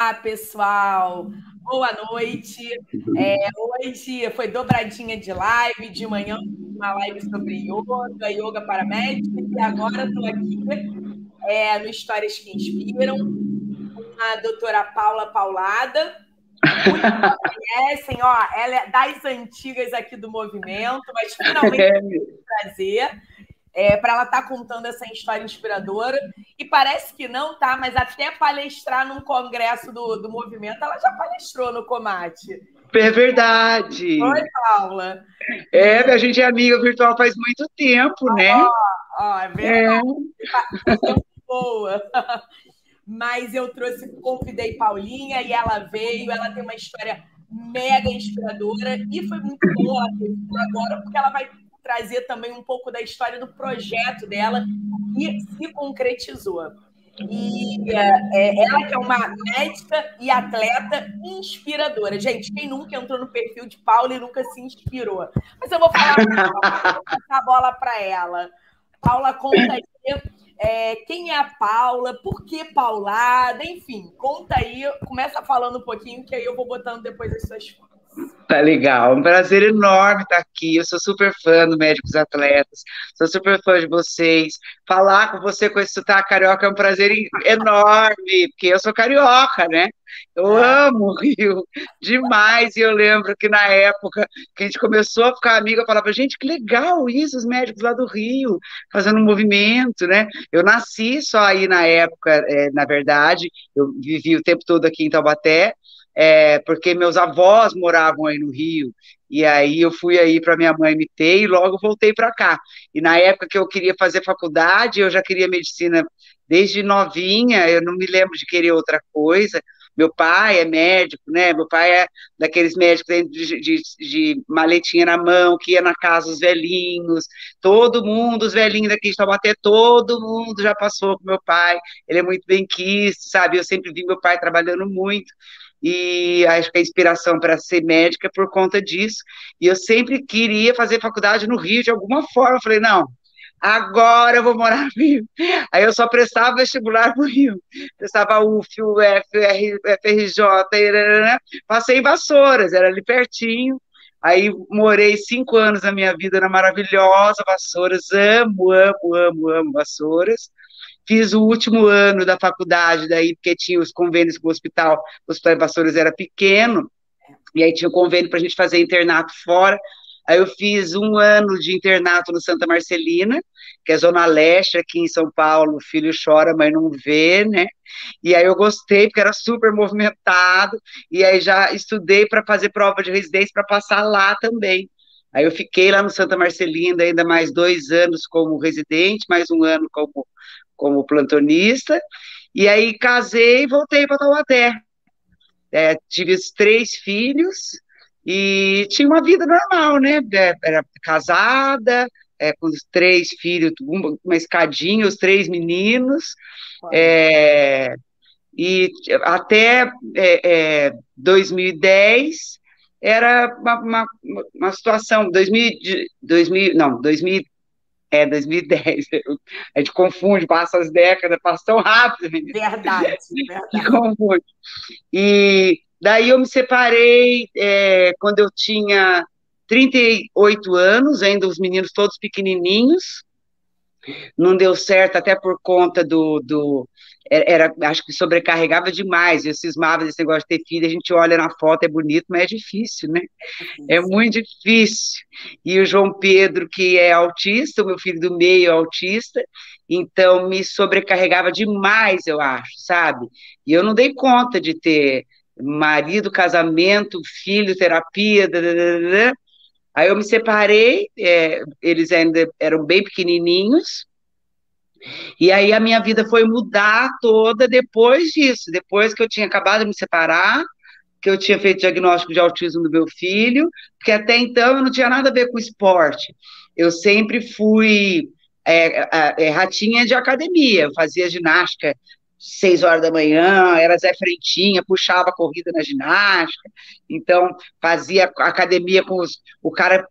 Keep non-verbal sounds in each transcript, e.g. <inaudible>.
Olá, pessoal. Boa noite. É, hoje foi dobradinha de live, de manhã uma live sobre yoga, yoga para médicos, e agora estou aqui é, no Histórias que Inspiram, com a doutora Paula Paulada. Muitos conhecem, ó, ela é das antigas aqui do movimento, mas finalmente <laughs> é prazer é, para ela estar tá contando essa história inspiradora. E parece que não, tá? Mas até palestrar num congresso do, do movimento, ela já palestrou no Comate. É verdade. Oi, Paula. É, a gente é amiga virtual faz muito tempo, né? Ó, ó, é verdade. É. Boa. Mas eu trouxe, convidei Paulinha e ela veio. Ela tem uma história mega inspiradora e foi muito boa agora, porque ela vai trazer também um pouco da história do projeto dela que se concretizou. E é, é, ela que é uma médica e atleta inspiradora. Gente, quem nunca entrou no perfil de Paula e nunca se inspirou? Mas eu vou falar a bola para ela. Paula, conta aí é, quem é a Paula, por que Paulada, enfim, conta aí, começa falando um pouquinho, que aí eu vou botando depois as suas. Tá legal, um prazer enorme estar aqui. Eu sou super fã do Médicos Atletas, sou super fã de vocês. Falar com você com esse sotaque carioca é um prazer enorme, porque eu sou carioca, né? Eu é. amo o Rio demais. E eu lembro que na época que a gente começou a ficar amiga, eu falava, gente, que legal isso, os médicos lá do Rio, fazendo um movimento, né? Eu nasci só aí na época, é, na verdade, eu vivi o tempo todo aqui em Taubaté, é, porque meus avós moravam aí no Rio, e aí eu fui aí para minha mãe ter e logo voltei para cá. E na época que eu queria fazer faculdade, eu já queria medicina desde novinha, eu não me lembro de querer outra coisa. Meu pai é médico, né? Meu pai é daqueles médicos de, de, de, maletinha na mão, que ia na casa dos velhinhos. Todo mundo, os velhinhos daqui de Taubaté, todo mundo já passou com meu pai. Ele é muito bem quisto, sabe? Eu sempre vi meu pai trabalhando muito e acho que a inspiração para ser médica é por conta disso. E eu sempre queria fazer faculdade no Rio de alguma forma. Eu falei, não, agora eu vou morar no Rio. Aí eu só prestava vestibular no Rio. Prestava UF, UF, FRJ, passei em Vassouras, era ali pertinho. Aí morei cinco anos da minha vida na maravilhosa Vassouras, amo, amo, amo, amo Vassouras. Fiz o último ano da faculdade, daí, porque tinha os convênios com o hospital, o Hospital de Vassouras era pequeno, e aí tinha um convênio para a gente fazer internato fora. Aí eu fiz um ano de internato no Santa Marcelina, que é Zona Leste, aqui em São Paulo. O filho chora, mas não vê, né? E aí eu gostei, porque era super movimentado. E aí já estudei para fazer prova de residência para passar lá também. Aí eu fiquei lá no Santa Marcelina ainda mais dois anos como residente, mais um ano como como plantonista, e aí casei e voltei para Taubaté. É, tive os três filhos e tinha uma vida normal, né? É, era casada, é, com os três filhos, uma escadinha, os três meninos, é, e até é, 2010 é, era uma, uma, uma situação, 2000, 2000, não, 2000, é, 2010. A gente confunde, passa as décadas, passa tão rápido. Verdade, <laughs> verdade. confunde. E daí eu me separei é, quando eu tinha 38 anos, ainda os meninos todos pequenininhos. Não deu certo, até por conta do, do era, acho que sobrecarregava demais, eu cismava desse negócio de ter filho, a gente olha na foto, é bonito, mas é difícil, né? É muito difícil. E o João Pedro, que é autista, o meu filho do meio é autista, então me sobrecarregava demais, eu acho, sabe? E eu não dei conta de ter marido, casamento, filho, terapia, aí eu me separei, é, eles ainda eram bem pequenininhos, e aí a minha vida foi mudar toda depois disso, depois que eu tinha acabado de me separar, que eu tinha feito diagnóstico de autismo do meu filho, porque até então eu não tinha nada a ver com esporte. Eu sempre fui é, é, ratinha de academia, eu fazia ginástica seis horas da manhã, era Zé Frentinha, puxava a corrida na ginástica, então fazia academia com os, o cara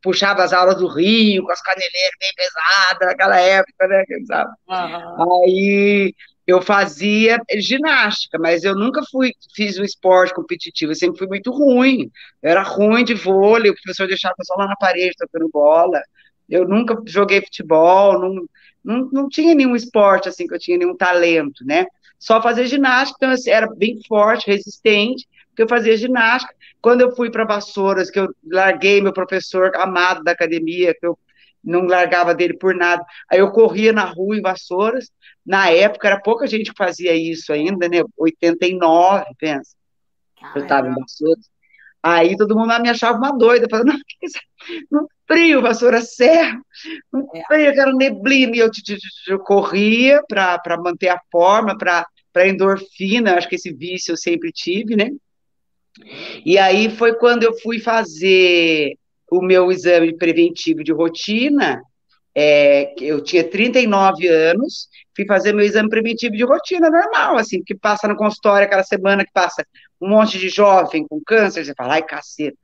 puxava as aulas do Rio, com as caneleiras bem pesadas naquela época, né? Uhum. Aí, eu fazia ginástica, mas eu nunca fui, fiz um esporte competitivo, eu sempre fui muito ruim. Eu era ruim de vôlei, o professor deixava só lá na parede tocando bola. Eu nunca joguei futebol, não, não, não tinha nenhum esporte assim que eu tinha nenhum talento, né? Só fazer ginástica, então eu era bem forte, resistente, porque eu fazia ginástica. Quando eu fui para Vassouras, que eu larguei meu professor amado da academia, que eu não largava dele por nada. Aí eu corria na rua em Vassouras. Na época era pouca gente que fazia isso ainda, né? 89, pensa. Caramba. Eu estava em Vassouras. Aí todo mundo me achava uma doida, falando, <laughs> não, que isso? no frio, vassoura serra, no é. frio, aquela neblina, e eu, eu, eu corria para manter a forma, para endorfina, acho que esse vício eu sempre tive, né? E aí foi quando eu fui fazer o meu exame preventivo de rotina, é, eu tinha 39 anos, fui fazer meu exame preventivo de rotina normal, assim, que passa no consultório aquela semana que passa um monte de jovem com câncer, você fala, ai, caceta,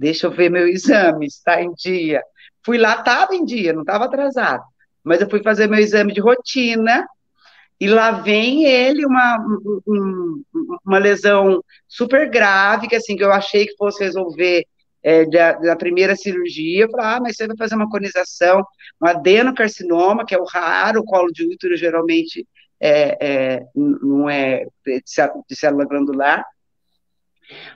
deixa eu ver meu exame, está em dia. Fui lá, estava em dia, não estava atrasado, mas eu fui fazer meu exame de rotina, e lá vem ele, uma, um, uma lesão super grave, que assim, que eu achei que fosse resolver é, da, da, primeira cirurgia, eu falei, ah, mas você vai fazer uma conização, um adenocarcinoma, que é o raro, o colo de útero geralmente é, é, não é de célula glandular,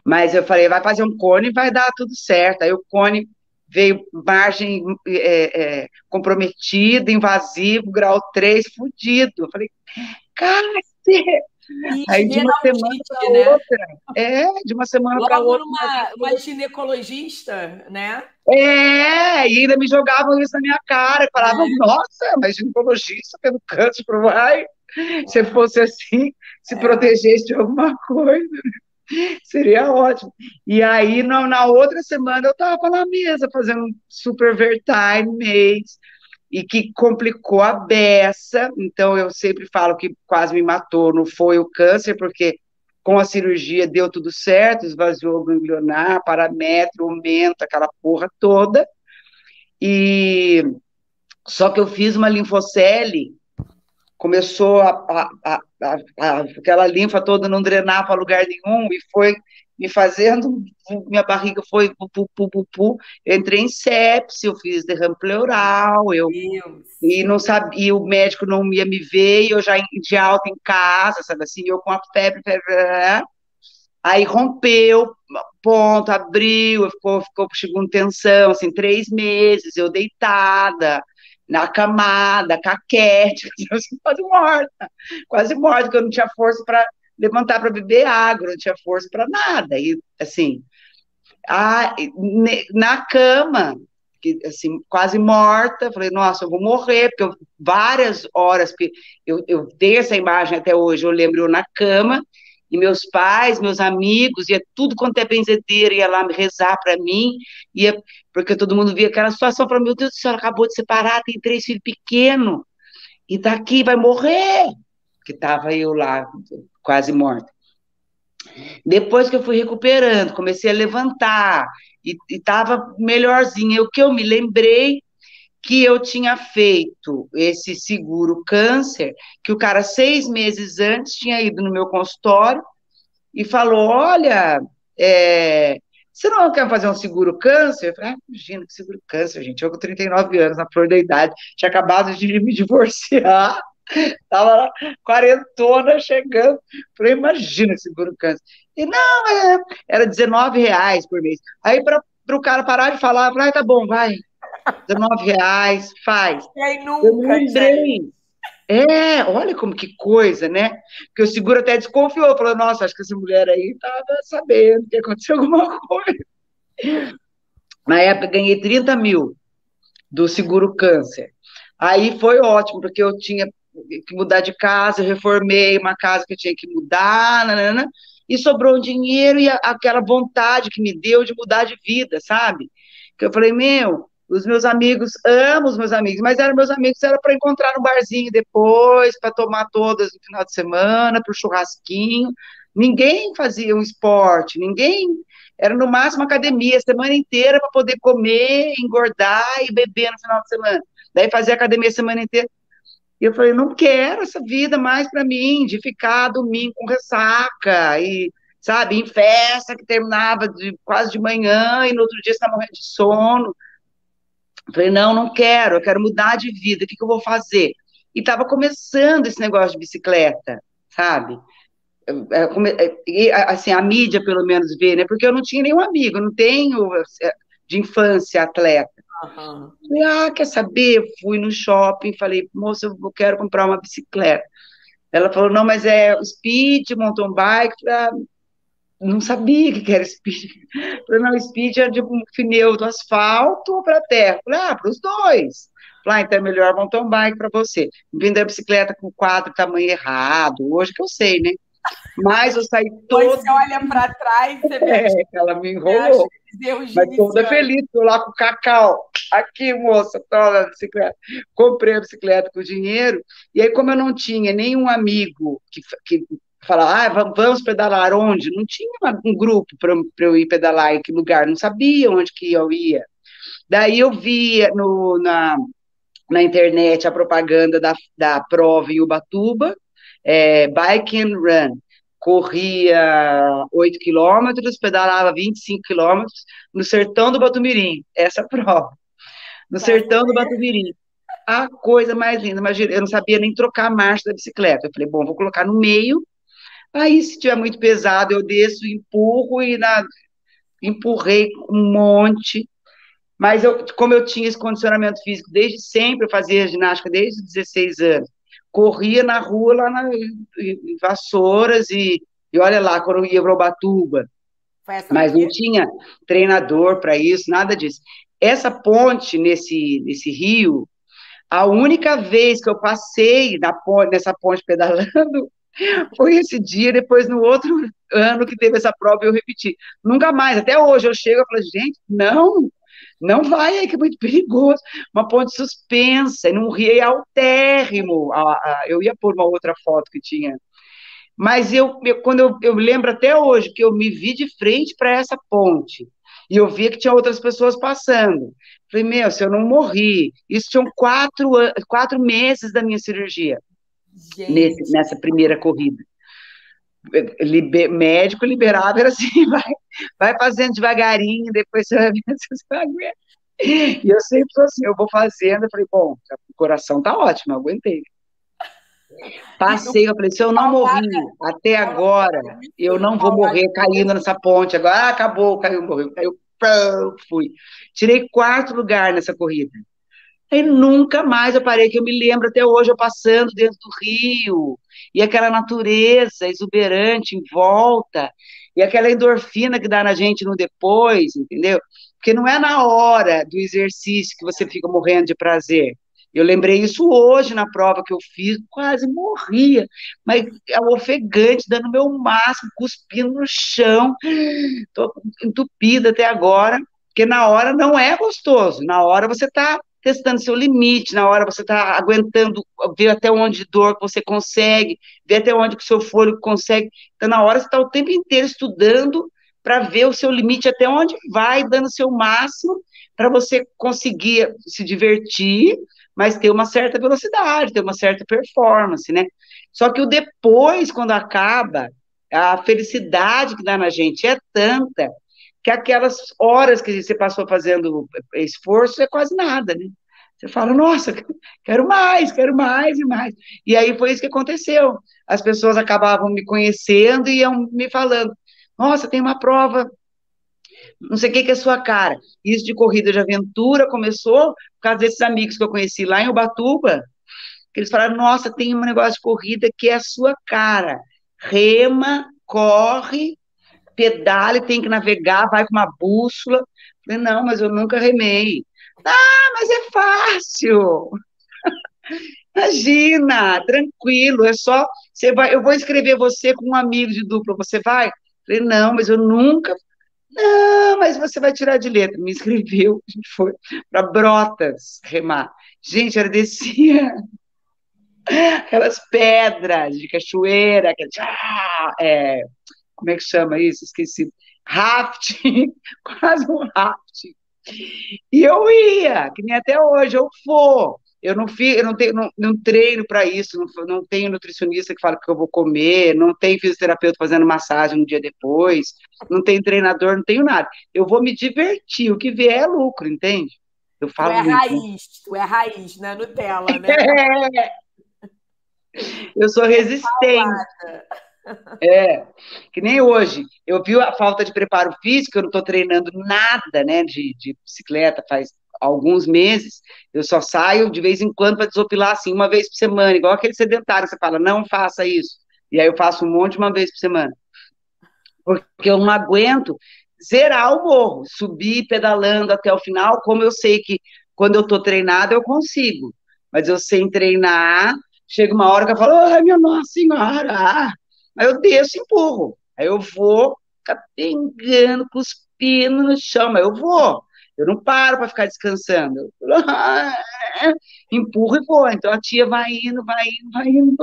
mas eu falei, vai fazer um cone, vai dar tudo certo, aí o cone veio margem é, é, comprometida, invasivo, grau 3, fudido, eu falei, cacete, Aí de uma semana para né? outra. É, de uma semana para outra. Uma, uma ginecologista, né? É, e ainda me jogavam isso na minha cara. Falavam, é. nossa, mas ginecologista tendo câncer vai. Se fosse assim, se é. protegesse de alguma coisa, <laughs> seria ótimo. E aí, na, na outra semana, eu estava na mesa fazendo um super overtime mês e que complicou a beça. Então, eu sempre falo que quase me matou, não foi o câncer, porque com a cirurgia deu tudo certo, esvaziou o ganglionar, parametro, aumenta, aquela porra toda. E só que eu fiz uma linfocele, começou a, a, aquela linfa toda não drenar para lugar nenhum e foi me fazendo, minha barriga foi pu, pu, pu, pu, pu. Eu entrei em sepse, eu fiz derrame pleural, eu e não sabia, o médico não ia me ver, e eu já de alta em casa, sabe assim, eu com a febre, febre, aí rompeu, ponto, abriu, ficou, ficou chegando tensão, assim, três meses, eu deitada, na camada, caquete, <laughs> quase morta, quase morta, porque eu não tinha força para levantar para beber água, não tinha força para nada. E, assim, a, na cama, que, assim, quase morta, falei, nossa, eu vou morrer, porque eu, várias horas, eu, eu tenho essa imagem até hoje, eu lembro eu na cama, e meus pais, meus amigos, ia tudo quanto é benzedeira, ia lá rezar para mim, ia, porque todo mundo via aquela situação, falava, meu Deus do céu, acabou de separar, tem três filhos pequenos, e daqui vai morrer, que estava eu lá, quase morta. Depois que eu fui recuperando, comecei a levantar e estava melhorzinha. O que eu me lembrei que eu tinha feito esse seguro câncer, que o cara seis meses antes tinha ido no meu consultório e falou: Olha, é, você não quer fazer um seguro câncer? Eu falei, ah, imagina que seguro câncer, gente. Eu com 39 anos, na flor da idade, tinha acabado de me <laughs> divorciar. Tava lá, quarentona chegando. Falei, imagina seguro câncer. E não, é, era 19 reais por mês. Aí, para o cara parar de falar, falei, ah, tá bom, vai. 19 reais, faz. E aí nunca, eu lembrei. É, olha como que coisa, né? Porque o seguro até desconfiou, falou, nossa, acho que essa mulher aí estava sabendo que aconteceu alguma coisa. Na época, ganhei 30 mil do seguro câncer. Aí foi ótimo, porque eu tinha que mudar de casa, eu reformei uma casa que eu tinha que mudar, nanana, e sobrou um dinheiro e aquela vontade que me deu de mudar de vida, sabe? Que eu falei, meu, os meus amigos, amo os meus amigos, mas eram meus amigos, era para encontrar no barzinho depois, para tomar todas no final de semana, para o churrasquinho. Ninguém fazia um esporte, ninguém. Era no máximo academia, semana inteira para poder comer, engordar e beber no final de semana. Daí fazia academia a semana inteira. E eu falei, não quero essa vida mais para mim, de ficar domingo com ressaca, e, sabe, em festa que terminava de, quase de manhã, e no outro dia você está morrendo de sono. Falei, não, não quero, eu quero mudar de vida, o que, que eu vou fazer? E estava começando esse negócio de bicicleta, sabe? É, é, assim, a mídia pelo menos vê, né? Porque eu não tinha nenhum amigo, não tenho é, de infância atleta. Uhum. Falei, ah, quer saber? Eu fui no shopping, falei, moça, eu quero comprar uma bicicleta. Ela falou, não, mas é speed, mountain bike. Falei, ah, não sabia que era speed. Falei, não, speed é de um pneu do asfalto ou para terra. Falei, ah, para os dois. Falei, ah, então é melhor mountain bike para você. Vender a bicicleta com quadro tamanho errado, hoje que eu sei, né? Mas eu saí toda. Você olha para trás e você vê. É, ela me enrolou. Mas toda feliz, tô lá com o cacau. Aqui, moça, toma a bicicleta. Comprei a bicicleta com dinheiro. E aí, como eu não tinha nenhum amigo que, que falava, ah, vamos pedalar onde? Não tinha um grupo para eu ir pedalar em que lugar, não sabia onde que eu ia. Daí eu via no, na, na internet a propaganda da, da prova em Ubatuba, é, Bike and Run. Corria 8 quilômetros, pedalava 25 quilômetros no sertão do Batumirim, essa <laughs> prova. No sertão do Batumirim. A coisa mais linda, imagina, eu não sabia nem trocar a marcha da bicicleta. Eu falei, bom, vou colocar no meio, aí se tiver muito pesado, eu desço, empurro e na, empurrei um monte. Mas eu, como eu tinha esse condicionamento físico desde sempre, eu fazia ginástica desde 16 anos, corria na rua, lá na, em Vassouras, e, e olha lá, quando eu ia para Ubatuba. Mas não tinha treinador para isso, nada disso. Essa ponte nesse, nesse rio, a única vez que eu passei na ponte, nessa ponte pedalando <laughs> foi esse dia, depois no outro ano que teve essa prova eu repeti. Nunca mais, até hoje eu chego e falo, gente, não, não vai aí, que é muito perigoso. Uma ponte suspensa, num rio altérrimo. Eu ia pôr uma outra foto que tinha. Mas eu, eu quando eu, eu lembro até hoje que eu me vi de frente para essa ponte, e eu via que tinha outras pessoas passando. Falei, meu, se eu não morri, isso tinham quatro, quatro meses da minha cirurgia, nesse, nessa primeira corrida. Liber, médico liberado era assim, <laughs> vai, vai fazendo devagarinho, depois você vai ver se você vai aguentar. E eu sempre sou assim, eu vou fazendo, eu falei, bom, o coração tá ótimo, eu aguentei. Passei, eu falei, se eu não morri até agora, eu não vou morrer caindo nessa ponte. Agora, ah, acabou, caiu, morreu, caiu, fui. Tirei quarto lugar nessa corrida. E nunca mais eu parei, que eu me lembro até hoje, eu passando dentro do rio, e aquela natureza exuberante em volta, e aquela endorfina que dá na gente no depois, entendeu? Porque não é na hora do exercício que você fica morrendo de prazer. Eu lembrei isso hoje na prova que eu fiz, quase morria, mas é ofegante, dando meu máximo, cuspindo no chão, tô entupida até agora, porque na hora não é gostoso, na hora você está testando seu limite, na hora você está aguentando, ver até onde dor você consegue, ver até onde o seu fôlego consegue. Então, na hora você está o tempo inteiro estudando para ver o seu limite, até onde vai, dando o seu máximo, para você conseguir se divertir, mas ter uma certa velocidade, ter uma certa performance, né? Só que o depois, quando acaba, a felicidade que dá na gente é tanta que aquelas horas que você passou fazendo esforço é quase nada, né? Você fala, nossa, quero mais, quero mais e mais. E aí foi isso que aconteceu. As pessoas acabavam me conhecendo e iam me falando, nossa, tem uma prova, não sei o que, que é sua cara. Isso de corrida de aventura começou por causa desses amigos que eu conheci lá em Ubatuba, que eles falaram, nossa, tem um negócio de corrida que é a sua cara. Rema, corre pedale, tem que navegar, vai com uma bússola. Falei, não, mas eu nunca remei. Ah, mas é fácil. <laughs> Imagina, tranquilo, é só você vai, eu vou escrever você com um amigo de dupla, você vai? Falei, não, mas eu nunca. Não, mas você vai tirar de letra. Me inscreveu, a <laughs> gente foi para Brotas remar. Gente, era descia aquelas pedras de cachoeira, aquelas, ah, é, como é que chama isso? Esqueci. Rafting, <laughs> quase um rafting. E eu ia, que nem até hoje, eu vou. eu não, fico, eu não, tenho, não, não treino para isso, não, não tenho nutricionista que fala que eu vou comer, não tem fisioterapeuta fazendo massagem um dia depois, não tem treinador, não tenho nada. Eu vou me divertir, o que vier é lucro, entende? Eu falo tu é muito, né? raiz, né? tu é raiz, né? Nutella, né? <laughs> É. Eu sou resistente. É, que nem hoje. Eu vi a falta de preparo físico, eu não estou treinando nada, né, de, de bicicleta faz alguns meses. Eu só saio de vez em quando para desopilar assim, uma vez por semana, igual aquele sedentário, você fala, não faça isso. E aí eu faço um monte uma vez por semana. Porque eu não aguento zerar o morro, subir pedalando até o final, como eu sei que quando eu estou treinada eu consigo. Mas eu sem treinar, chega uma hora que eu falo, ai, minha Nossa Senhora! Aí eu desço e empurro. Aí eu vou capengando, cuspindo no chão, mas eu vou. Eu não paro para ficar descansando. <laughs> Empurro e vou. Então a tia vai indo, vai indo, vai indo.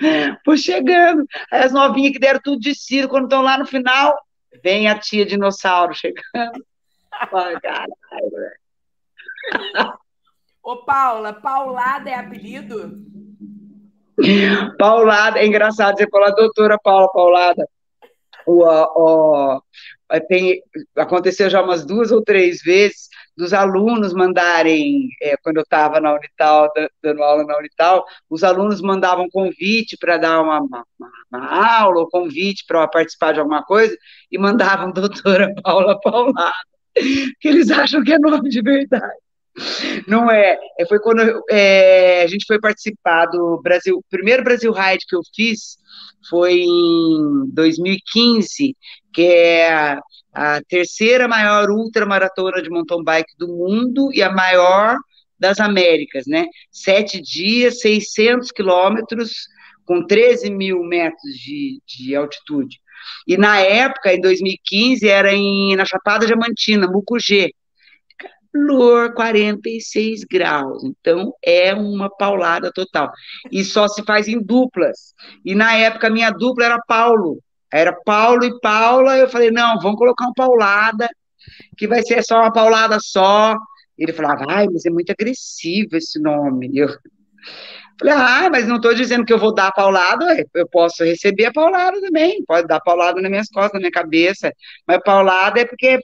<laughs> Vou chegando. Aí as novinhas que deram tudo de ciro, quando estão lá no final, vem a tia dinossauro chegando. <laughs> Caralho. Ô, Paula, Paulada é apelido? <laughs> Paulada, é engraçado você falar doutora Paula Paulada. O, o, tem, aconteceu já umas duas ou três vezes dos alunos mandarem, é, quando eu estava na Unital, dando aula na Unital, os alunos mandavam convite para dar uma, uma, uma, aula, ou convite para participar de alguma coisa, e mandavam doutora Paula Paulada, <laughs> que eles acham que é nome de verdade. Não é. é foi quando é, a gente foi participar do Brasil. Primeiro Brasil Ride que eu fiz foi em 2015, que é a, a terceira maior ultramaratona de mountain bike do mundo e a maior das Américas, né? Sete dias, 600 quilômetros, com 13 mil metros de, de altitude. E na época, em 2015, era em, na Chapada Diamantina, Mucugê calor, 46 graus. Então, é uma paulada total. E só se faz em duplas. E na época, minha dupla era Paulo. Era Paulo e Paula. Eu falei, não, vamos colocar uma paulada, que vai ser só uma paulada só. Ele falava, ai, mas é muito agressivo esse nome. Eu falei, ah, mas não estou dizendo que eu vou dar a paulada, eu posso receber a paulada também, pode dar paulada nas minhas costas, na minha cabeça, mas paulada é porque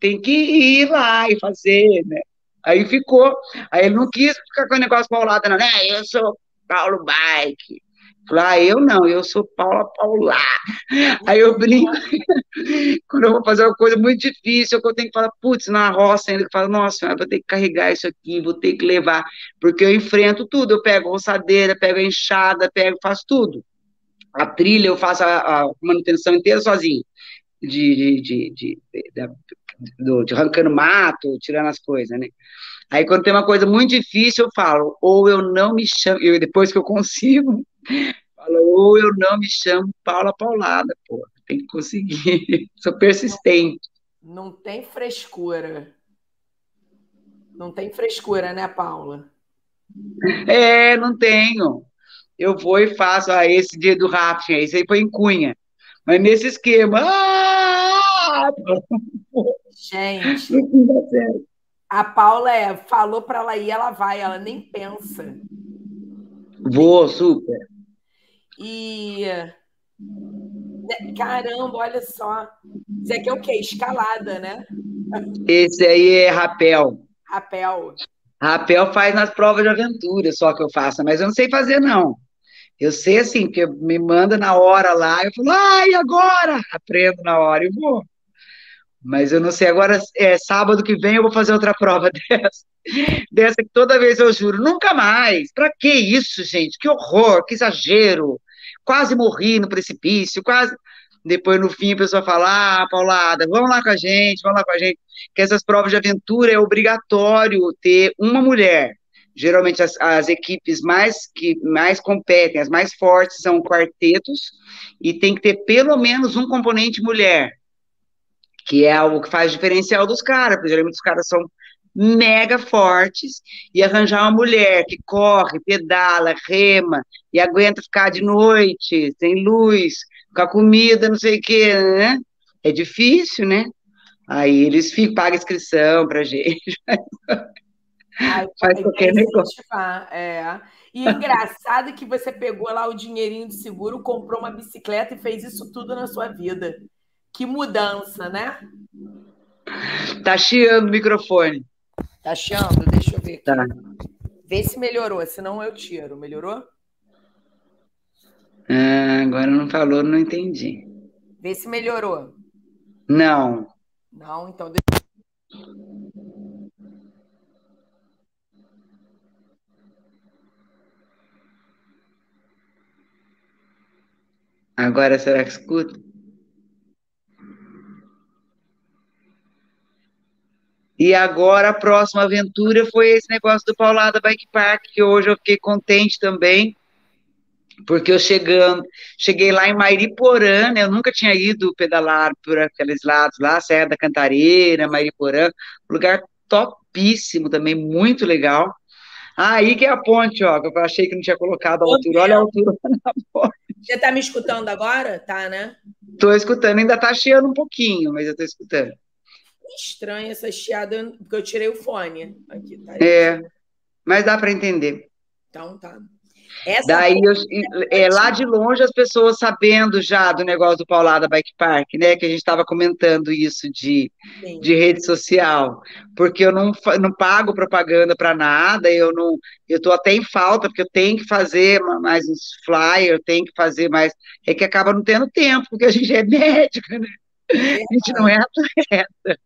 tem que ir lá e fazer, né? Aí ficou. Aí ele não quis ficar com o negócio paulada, não, né? Eu sou Paulo Bike. Falei, ah, eu não, eu sou Paula Paula. Aí eu brinco, <laughs> quando eu vou fazer uma coisa muito difícil, eu tenho que falar, putz, na roça ainda, que falo, nossa, eu vou ter que carregar isso aqui, vou ter que levar, porque eu enfrento tudo, eu pego roçadeira, pego enxada, pego, faço tudo. A trilha eu faço a, a manutenção inteira sozinho, de, de, de, de, de do, de arrancando mato, tirando as coisas, né? Aí quando tem uma coisa muito difícil, eu falo, ou eu não me chamo, eu, depois que eu consigo, <laughs> falo, ou eu não me chamo Paula Paulada, pô, tem que conseguir, <laughs> sou persistente. Não, não tem frescura. Não tem frescura, né, Paula? É, não tenho. Eu vou e faço, ah, esse dia do rafting, esse aí foi em Cunha. Mas nesse esquema, ah, Gente, a Paula é, falou para ela ir, ela vai, ela nem pensa. Vou, super. E né, caramba, olha só. Isso aqui é o quê? Escalada, né? Esse aí é rapel. Rapel. Rapel faz nas provas de aventura, só que eu faço, mas eu não sei fazer, não. Eu sei assim, porque me manda na hora lá, eu falo, ai, agora? Aprendo na hora e vou. Mas eu não sei, agora é sábado que vem eu vou fazer outra prova <laughs> dessa. Dessa que toda vez eu juro, nunca mais. Para que isso, gente? Que horror, que exagero. Quase morri no precipício, quase. Depois, no fim, a pessoa fala: Ah, Paulada, vamos lá com a gente, vamos lá com a gente. Que essas provas de aventura é obrigatório ter uma mulher. Geralmente, as, as equipes mais que mais competem, as mais fortes, são quartetos, e tem que ter pelo menos um componente mulher que é o que faz diferencial dos caras, porque geralmente os caras são mega fortes, e arranjar uma mulher que corre, pedala, rema, e aguenta ficar de noite, sem luz, com a comida, não sei o quê, né? É difícil, né? Aí eles ficam, pagam inscrição pra gente. <laughs> Ai, Faz qualquer negócio. É. E engraçado que você pegou lá o dinheirinho de seguro, comprou uma bicicleta e fez isso tudo na sua vida. Que mudança, né? Tá chiando o microfone. Tá chiando? Deixa eu ver aqui. Tá. Vê se melhorou, senão eu tiro. Melhorou? Ah, agora não falou, não entendi. Vê se melhorou. Não. Não, então Agora será que escuta? E agora a próxima aventura foi esse negócio do Paulada Bike Park, que hoje eu fiquei contente também, porque eu chegando, cheguei lá em Mairiporã, né, eu nunca tinha ido pedalar por aqueles lados lá, Serra da Cantareira, Mairiporã, lugar topíssimo também, muito legal. Ah, aí que é a ponte, ó, que eu achei que não tinha colocado a altura, olha a altura <laughs> na ponte. Você está me escutando agora? Tá, né? Estou escutando, ainda está chiando um pouquinho, mas eu estou escutando. Estranha essa chiada, porque eu tirei o fone. Aqui, tá é, mas dá para entender. Então tá. Essa Daí, eu, é, lá de longe, as pessoas sabendo já do negócio do Paulada Bike Park, né? Que a gente estava comentando isso de, de rede social, porque eu não, não pago propaganda para nada, eu não, eu estou até em falta, porque eu tenho que fazer mais uns flyers, tenho que fazer mais, é que acaba não tendo tempo, porque a gente é médica, né? É a gente não é atleta.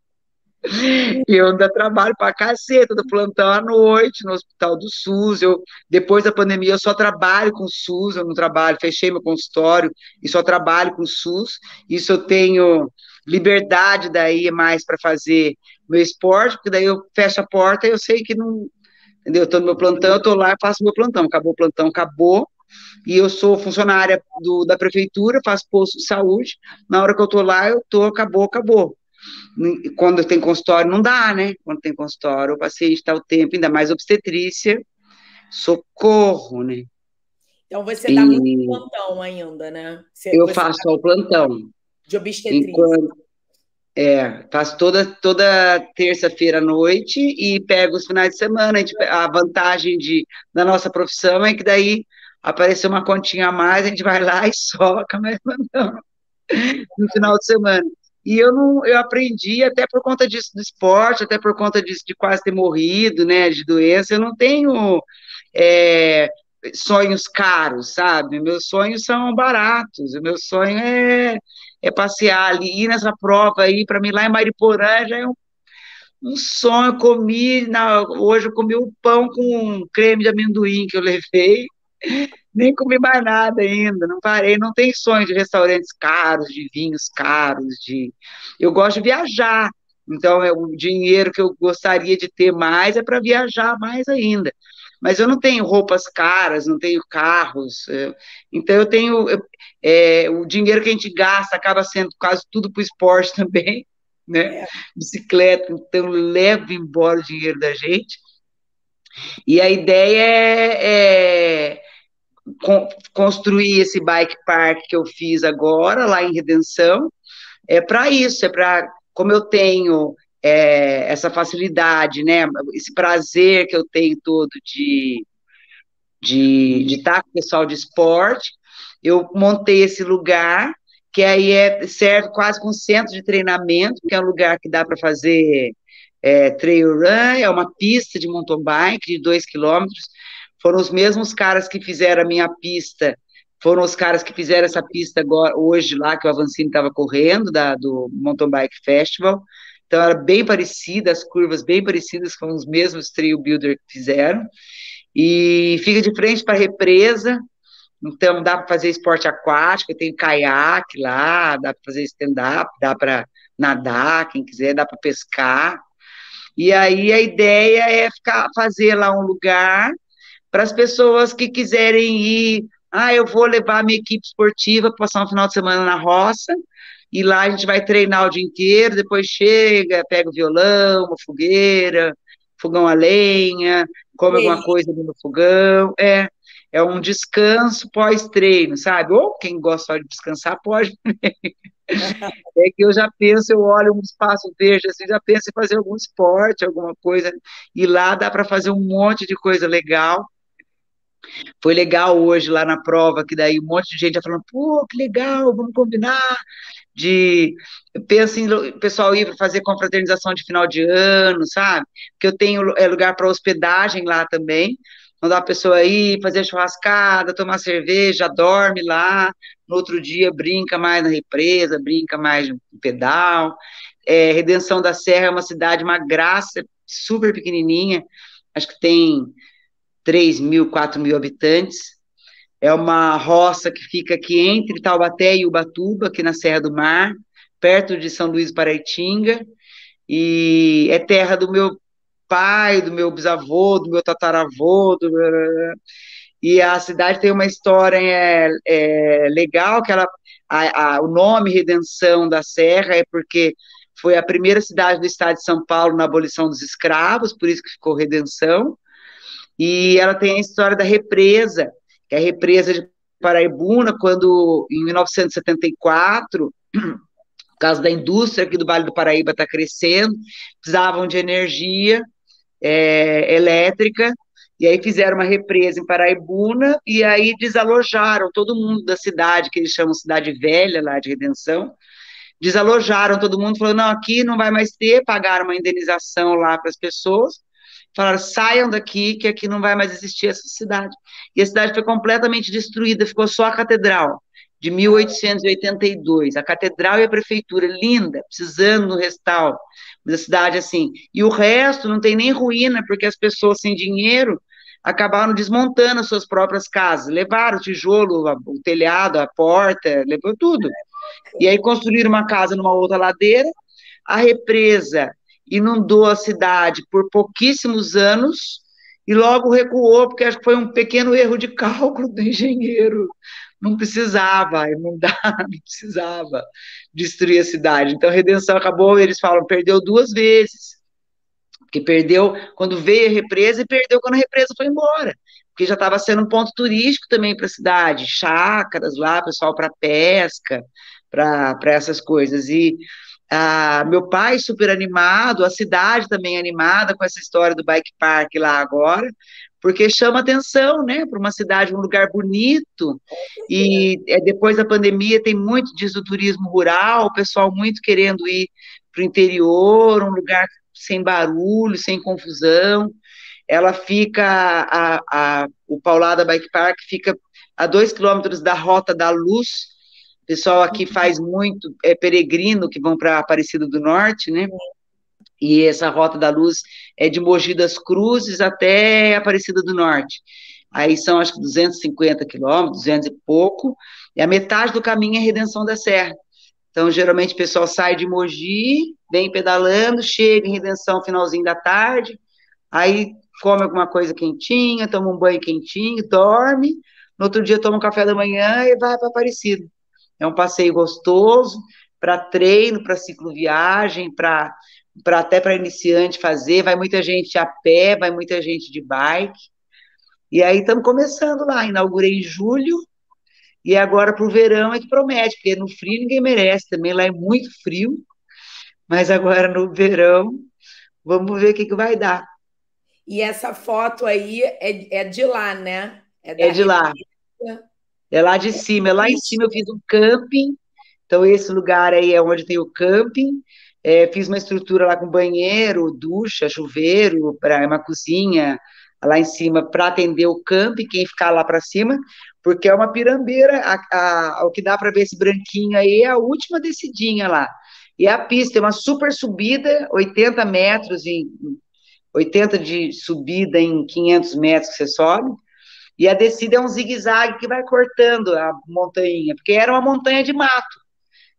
E eu ainda trabalho para caceta, do plantão à noite no hospital do SUS. Eu, depois da pandemia, eu só trabalho com SUS, eu não trabalho, fechei meu consultório e só trabalho com SUS. Isso eu tenho liberdade daí mais para fazer meu esporte, porque daí eu fecho a porta e eu sei que não. Entendeu? Eu estou no meu plantão, eu estou lá e faço meu plantão. Acabou o plantão, acabou. E eu sou funcionária do, da prefeitura, faço posto de saúde. Na hora que eu estou lá, eu estou, acabou, acabou. Quando tem consultório, não dá, né? Quando tem consultório, o paciente está o tempo, ainda mais obstetrícia, socorro, né? Então você está muito plantão ainda, né? Você, eu faço tá... o plantão. De obstetrícia. Enquanto... É, faço toda, toda terça-feira à noite e pego os finais de semana. A, gente, a vantagem de, da nossa profissão é que daí apareceu uma continha a mais, a gente vai lá e soca, mas não, no final de semana. E eu não, eu aprendi até por conta disso do esporte, até por conta disso de quase ter morrido, né, de doença. Eu não tenho é, sonhos caros, sabe? Meus sonhos são baratos. O meu sonho é, é passear ali, ir nessa prova aí, para mim lá em Mariporã já é um, um sonho. Eu comi, na, hoje eu comi um pão com creme de amendoim que eu levei nem comi mais nada ainda, não parei, não tem sonho de restaurantes caros, de vinhos caros, de eu gosto de viajar. Então, é, o dinheiro que eu gostaria de ter mais é para viajar mais ainda. Mas eu não tenho roupas caras, não tenho carros. É, então, eu tenho. É, o dinheiro que a gente gasta acaba sendo quase tudo para o esporte <laughs> também, né? Bicicleta, então leva embora o dinheiro da gente. E a ideia é, é construir esse bike park que eu fiz agora, lá em Redenção, é para isso, é para, como eu tenho é, essa facilidade, né, esse prazer que eu tenho todo de de, de estar com o pessoal de esporte, eu montei esse lugar, que aí é, serve quase como centro de treinamento, que é um lugar que dá para fazer é, trail run, é uma pista de mountain bike de dois quilômetros, foram os mesmos caras que fizeram a minha pista, foram os caras que fizeram essa pista agora, hoje lá, que o Avancini estava correndo, da, do Mountain Bike Festival, então era bem parecida, as curvas bem parecidas com os mesmos trail builder que fizeram, e fica de frente para a represa, então dá para fazer esporte aquático, tem caiaque lá, dá para fazer stand-up, dá para nadar, quem quiser, dá para pescar, e aí a ideia é ficar, fazer lá um lugar para as pessoas que quiserem ir, ah, eu vou levar minha equipe esportiva para passar um final de semana na roça, e lá a gente vai treinar o dia inteiro, depois chega, pega o violão, uma fogueira, fogão a lenha, come Sim. alguma coisa ali no fogão, é, é um descanso pós-treino, sabe? Ou quem gosta de descansar pode. <laughs> É que eu já penso, eu olho um espaço verde, assim, já penso em fazer algum esporte, alguma coisa, e lá dá para fazer um monte de coisa legal. Foi legal hoje lá na prova, que daí um monte de gente já falando, pô, que legal, vamos combinar de pensa em o pessoal ir fazer confraternização de final de ano, sabe? Que eu tenho é, lugar para hospedagem lá também. Mandar a pessoa ir, fazer churrascada, tomar cerveja, dorme lá, no outro dia brinca mais na represa, brinca mais no pedal. É, Redenção da Serra é uma cidade, uma graça, super pequenininha, acho que tem 3 mil, 4 mil habitantes, é uma roça que fica aqui entre Taubaté e Ubatuba, aqui na Serra do Mar, perto de São Luís Paraitinga, e é terra do meu pai, do meu bisavô, do meu tataravô, do... e a cidade tem uma história é, é legal, que ela, a, a, o nome Redenção da Serra é porque foi a primeira cidade do estado de São Paulo na abolição dos escravos, por isso que ficou Redenção, e ela tem a história da represa, que é a represa de Paraibuna, quando, em 1974, por causa da indústria aqui do Vale do Paraíba está crescendo, precisavam de energia é, elétrica, e aí fizeram uma represa em Paraibuna, e aí desalojaram todo mundo da cidade, que eles chamam Cidade Velha, lá de Redenção, desalojaram todo mundo, falou, não, aqui não vai mais ter, pagaram uma indenização lá para as pessoas, falaram, saiam daqui, que aqui não vai mais existir essa cidade. E a cidade foi completamente destruída, ficou só a catedral, de 1882. A catedral e a prefeitura, linda, precisando no restauro da cidade, assim. E o resto não tem nem ruína, porque as pessoas sem dinheiro acabaram desmontando as suas próprias casas, levaram o tijolo, o telhado, a porta, levou tudo. E aí construíram uma casa numa outra ladeira, a represa inundou a cidade por pouquíssimos anos e logo recuou, porque acho que foi um pequeno erro de <laughs> cálculo do engenheiro. Não precisava inundar, <laughs> não precisava destruir a cidade. Então a redenção acabou, eles falam, perdeu duas vezes. Porque perdeu quando veio a represa e perdeu quando a represa foi embora. Porque já estava sendo um ponto turístico também para a cidade, chácaras lá, pessoal para pesca, para essas coisas. E ah, meu pai super animado, a cidade também animada com essa história do bike park lá agora, porque chama atenção, né, para uma cidade, um lugar bonito, e é, depois da pandemia tem muito disso do turismo rural, o pessoal muito querendo ir para o interior, um lugar sem barulho, sem confusão, ela fica, a, a, o Paulada Bike Park fica a dois quilômetros da Rota da Luz, pessoal aqui uhum. faz muito é, peregrino que vão para Aparecida do Norte, né? E essa Rota da Luz é de Mogi das Cruzes até Aparecida do Norte. Aí são, acho que, 250 quilômetros, 200 e pouco, e a metade do caminho é Redenção da Serra. Então, geralmente, o pessoal sai de Mogi, vem pedalando, chega em Redenção finalzinho da tarde, aí come alguma coisa quentinha, toma um banho quentinho, dorme, no outro dia toma um café da manhã e vai para Aparecida. É um passeio gostoso para treino, para cicloviagem, para até para iniciante fazer. Vai muita gente a pé, vai muita gente de bike. E aí estamos começando lá. Inaugurei em julho. E agora para o verão é que promete, porque no frio ninguém merece também. Lá é muito frio. Mas agora no verão, vamos ver o que, que vai dar. E essa foto aí é, é de lá, né? É, é de lá. É lá de cima, é lá em cima eu fiz um camping, então esse lugar aí é onde tem o camping, é, fiz uma estrutura lá com banheiro, ducha, chuveiro, para uma cozinha lá em cima para atender o camping, quem ficar lá para cima, porque é uma pirambeira, a, a, o que dá para ver esse branquinho aí é a última descidinha lá. E a pista é uma super subida, 80 metros em 80 de subida em 500 metros que você sobe, e a descida é um zigue-zague que vai cortando a montanha, porque era uma montanha de mato.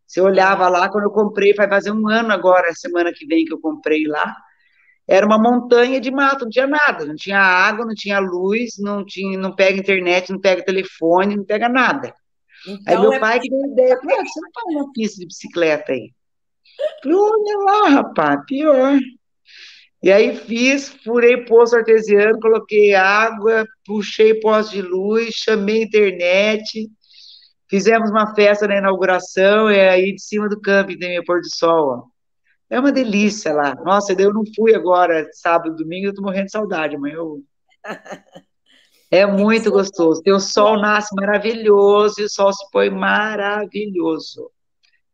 Você olhava lá, quando eu comprei, vai fazer um ano agora, semana que vem que eu comprei lá, era uma montanha de mato, não tinha nada, não tinha água, não tinha luz, não tinha, não pega internet, não pega telefone, não pega nada. Então, aí meu é pai que deu ideia, falou, ah, você não faz uma pista de bicicleta aí? Falei, olha lá, rapaz, pior. E aí fiz, furei poço artesiano, coloquei água, puxei poste de luz, chamei internet, Fizemos uma festa na inauguração, e aí de cima do camping tem o pôr do sol, ó. É uma delícia lá. Nossa, eu não fui agora, sábado, domingo, eu tô morrendo de saudade, mas eu... <laughs> É muito gostoso. Tem o sol nasce maravilhoso e o sol se põe maravilhoso.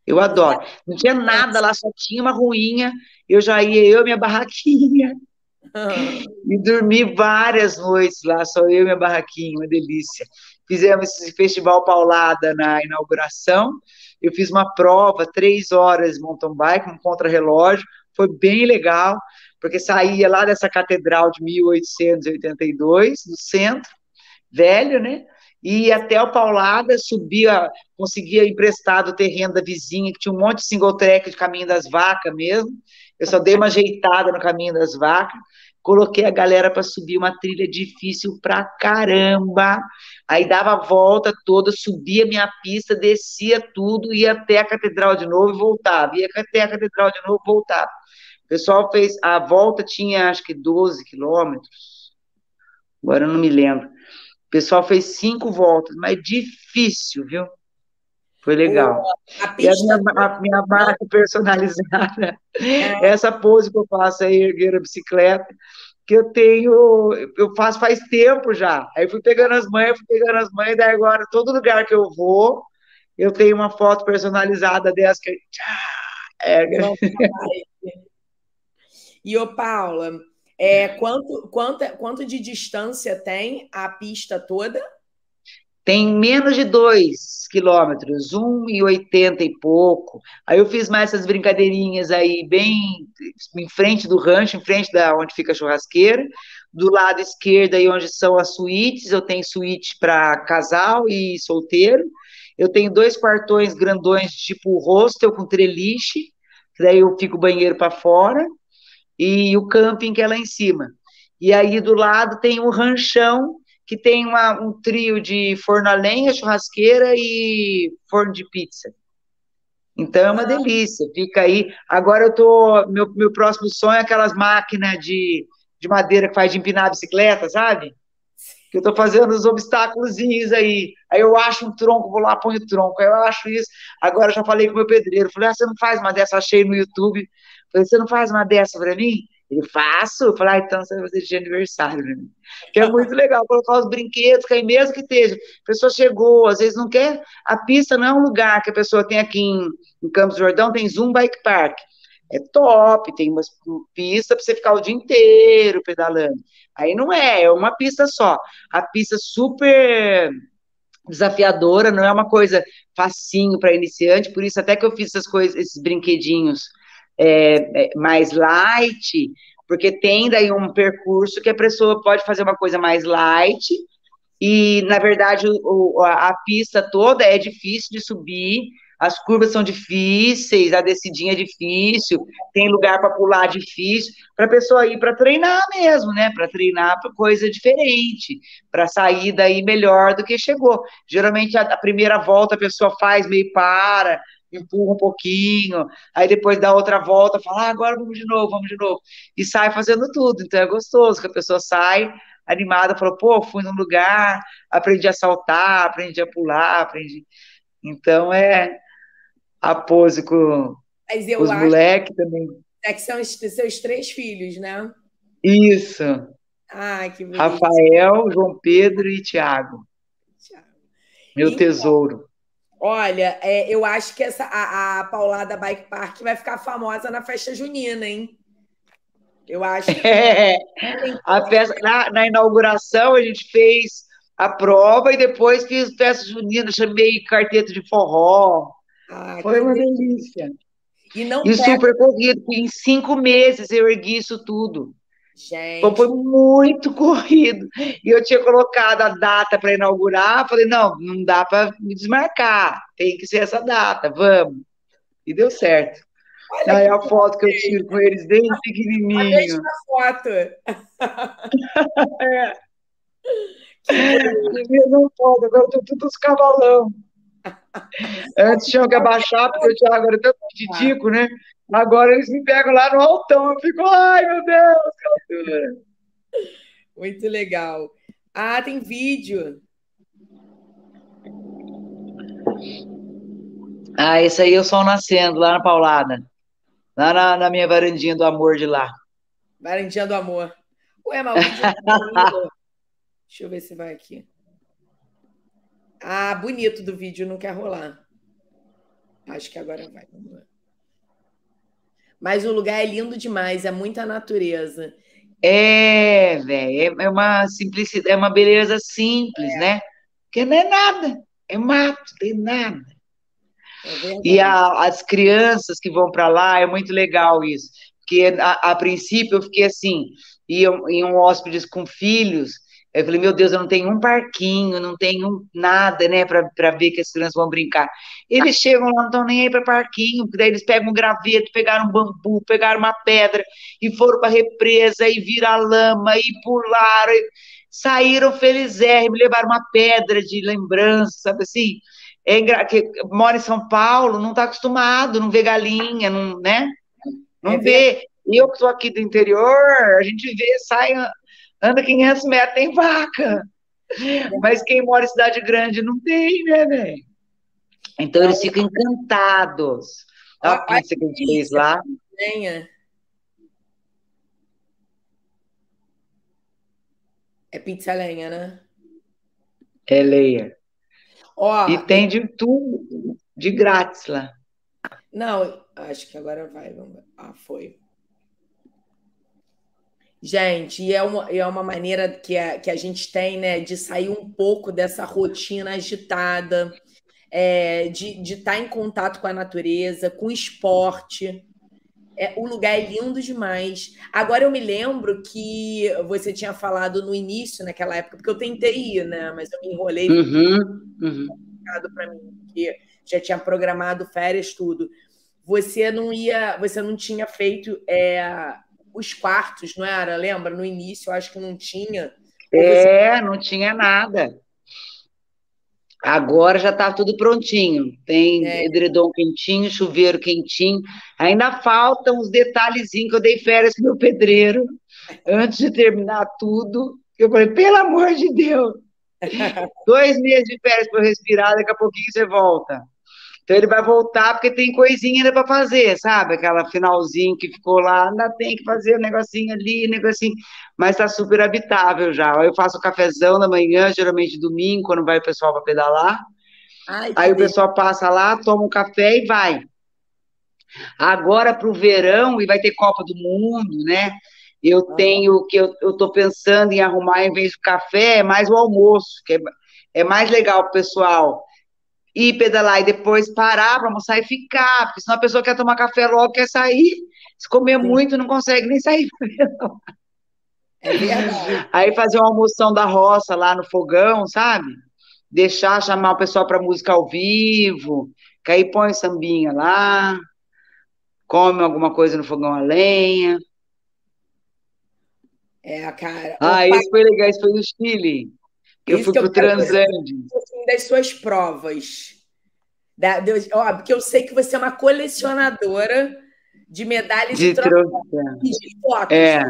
Eu adoro. Não tinha nada lá, só tinha uma ruinha. Eu já ia, eu e minha barraquinha. <laughs> E dormi várias noites lá, só eu e minha barraquinha, uma delícia. Fizemos esse festival Paulada na inauguração. Eu fiz uma prova, três horas mountain bike, um contrarrelógio. Foi bem legal, porque saía lá dessa catedral de 1882, no centro, velho, né? E até o Paulada subia, conseguia emprestado o terreno da vizinha, que tinha um monte de single track de caminho das vacas mesmo. Eu só dei uma ajeitada no caminho das vacas, coloquei a galera para subir uma trilha difícil pra caramba. Aí dava a volta toda, subia minha pista, descia tudo, ia até a catedral de novo e voltava. Ia até a catedral de novo e voltava. O pessoal fez, a volta tinha acho que 12 quilômetros, agora eu não me lembro. O pessoal fez cinco voltas, mas difícil, viu? Foi legal. A e a minha, a minha marca <laughs> personalizada, é. essa pose que eu faço aí, erguer a bicicleta, que eu tenho, eu faço faz tempo já. Aí fui pegando as manhas, fui pegando as manhas, daí agora, todo lugar que eu vou, eu tenho uma foto personalizada dessa que é, E ô Paula, é, quanto, quanto, quanto de distância tem a pista toda? Tem menos de dois quilômetros, um e oitenta e pouco. Aí eu fiz mais essas brincadeirinhas aí, bem em frente do rancho, em frente da onde fica a churrasqueira. Do lado esquerdo, aí onde são as suítes, eu tenho suíte para casal e solteiro. Eu tenho dois quartões grandões, tipo hostel com treliche, daí eu fico o banheiro para fora e o camping que é lá em cima. E aí do lado tem um ranchão que tem uma, um trio de forno a lenha, churrasqueira e forno de pizza. Então é uma delícia, fica aí. Agora eu tô. Meu, meu próximo sonho é aquelas máquinas de, de madeira que faz de empinar a bicicleta, sabe? Que eu tô fazendo os obstáculos aí. Aí eu acho um tronco, vou lá, ponho o tronco. Aí eu acho isso. Agora eu já falei com o meu pedreiro. Falei, ah, você não faz uma dessa, achei no YouTube. Falei, você não faz uma dessa para mim? Ele, faço. Eu falei, ah, então você vai fazer de aniversário para mim. Que é <laughs> muito legal, colocar os brinquedos, que aí mesmo que esteja, a pessoa chegou, às vezes não quer, a pista não é um lugar que a pessoa tem aqui em, em Campos do Jordão, tem Zoom Bike Park. É top, tem uma pista para você ficar o dia inteiro pedalando. Aí não é, é uma pista só. A pista super desafiadora, não é uma coisa facinho para iniciante, por isso até que eu fiz essas coisas, esses brinquedinhos é, é, mais light, porque tem daí um percurso que a pessoa pode fazer uma coisa mais light, e na verdade o, a, a pista toda é difícil de subir, as curvas são difíceis, a descidinha é difícil, tem lugar para pular difícil, para a pessoa ir para treinar mesmo, né? Para treinar para coisa diferente, para sair daí melhor do que chegou. Geralmente a, a, primeira volta a pessoa faz meio para, empurra um pouquinho, aí depois dá outra volta, fala, ah, agora vamos de novo, vamos de novo, e sai fazendo tudo. Então é gostoso que a pessoa sai animada, falou, pô, fui num lugar, aprendi a saltar, aprendi a pular, aprendi. Então é a pose com os moleques também. É que são os seus três filhos, né? Isso. Ah, que bonito. Rafael, João Pedro e Tiago. Meu então, tesouro. Olha, é, eu acho que essa, a, a Paulada Bike Park vai ficar famosa na festa junina, hein? Eu acho que. <laughs> É, a festa, na, na, inauguração, a gente fez a prova e depois fiz festa junina, chamei quarteto de forró. Ah, Foi uma delícia. E, não e super corrido, em cinco meses eu ergui isso tudo. Gente. Então foi muito <laughs> corrido. E eu tinha colocado a data para inaugurar, falei, não, não dá para me desmarcar, tem que ser essa data, vamos. E deu certo. Olha Aí a foto que eu tiro com eles bem pequenininho. A foto. <laughs> <laughs> é. Que não pode, agora eu tô tudo os cavalão. Antes tinham que abaixar, porque o Thiago era tão petitico, né? Agora eles me pegam lá no altão, eu fico, ai meu Deus, que altura. Muito legal. Ah, tem vídeo. Ah, esse aí é o sol nascendo, lá na Paulada. Lá na, na minha varandinha do amor de lá. Varandinha do amor. Ué, mas tá <laughs> Deixa eu ver se vai aqui. Ah, bonito do vídeo, não quer rolar. Acho que agora vai. Vamos lá. Mas o lugar é lindo demais, é muita natureza. É, velho, é, é uma simplicidade, é uma beleza simples, é. né? Porque não é nada, é mato, tem nada. É e a, as crianças que vão para lá, é muito legal isso. Porque a, a princípio eu fiquei assim, iam, iam hóspedes com filhos, eu falei, meu Deus, eu não tenho um parquinho, não tenho nada, né, para ver que as crianças vão brincar. Eles chegam lá, não estão nem aí para parquinho, porque daí eles pegam um graveto, pegaram um bambu, pegaram uma pedra e foram para a represa e viram lama e pularam, e saíram felizérrimos, levaram uma pedra de lembrança, sabe assim? É que mora em São Paulo, não está acostumado, não vê galinha, não, né? Não é vê. E eu que estou aqui do interior, a gente vê, sai anda 500 metros, tem vaca. Mas quem mora em cidade grande não tem, né, velho? Então eles ficam encantados. Olha a pizza que a gente fez lá. É pizza lenha, né? É lenha. Ó, e tem de tudo, de grátis lá. Não, acho que agora vai. Ah, foi. Gente, e é uma, é uma maneira que a, que a gente tem, né, de sair um pouco dessa rotina agitada, é, de estar tá em contato com a natureza, com o esporte. É, o lugar é lindo demais. Agora eu me lembro que você tinha falado no início, naquela época, porque eu tentei ir, né? Mas eu me enrolei. Uhum, uhum. para mim, porque já tinha programado férias, tudo. Você não ia, você não tinha feito é, os quartos, não era? Lembra? No início, eu acho que não tinha. É, não tinha nada. Agora já está tudo prontinho. Tem é. edredom quentinho, chuveiro quentinho. Ainda faltam os detalhezinhos que eu dei férias pro meu pedreiro antes de terminar tudo. Eu falei, pelo amor de Deus, <laughs> dois meses de férias para respirar, daqui a pouquinho você volta. Então ele vai voltar porque tem coisinha ainda para fazer, sabe? Aquela finalzinho que ficou lá, ainda tem que fazer um negocinho ali, um negocinho, mas está super habitável já. Eu faço o cafezão da manhã, geralmente domingo, quando vai o pessoal para pedalar. Ai, Aí o pessoal passa lá, toma um café e vai. Agora para o verão, e vai ter Copa do Mundo, né? Eu tenho que eu estou pensando em arrumar, em vez do café, é mais o almoço, que é, é mais legal para o pessoal ir pedalar e depois parar para almoçar e ficar, porque senão a pessoa quer tomar café logo, quer sair, <laughs> se comer Sim. muito não consegue nem sair <laughs> É. Aí fazer uma almoção da roça lá no fogão, sabe? Deixar chamar o pessoal para música ao vivo, que aí põe sambinha lá, come alguma coisa no fogão a lenha. É, cara. Ah, isso foi legal, isso foi no Chile. Eu fui pro Transande. Assim, das suas provas. Da, ó, porque eu sei que você é uma colecionadora de medalhas de, de de fotos. É.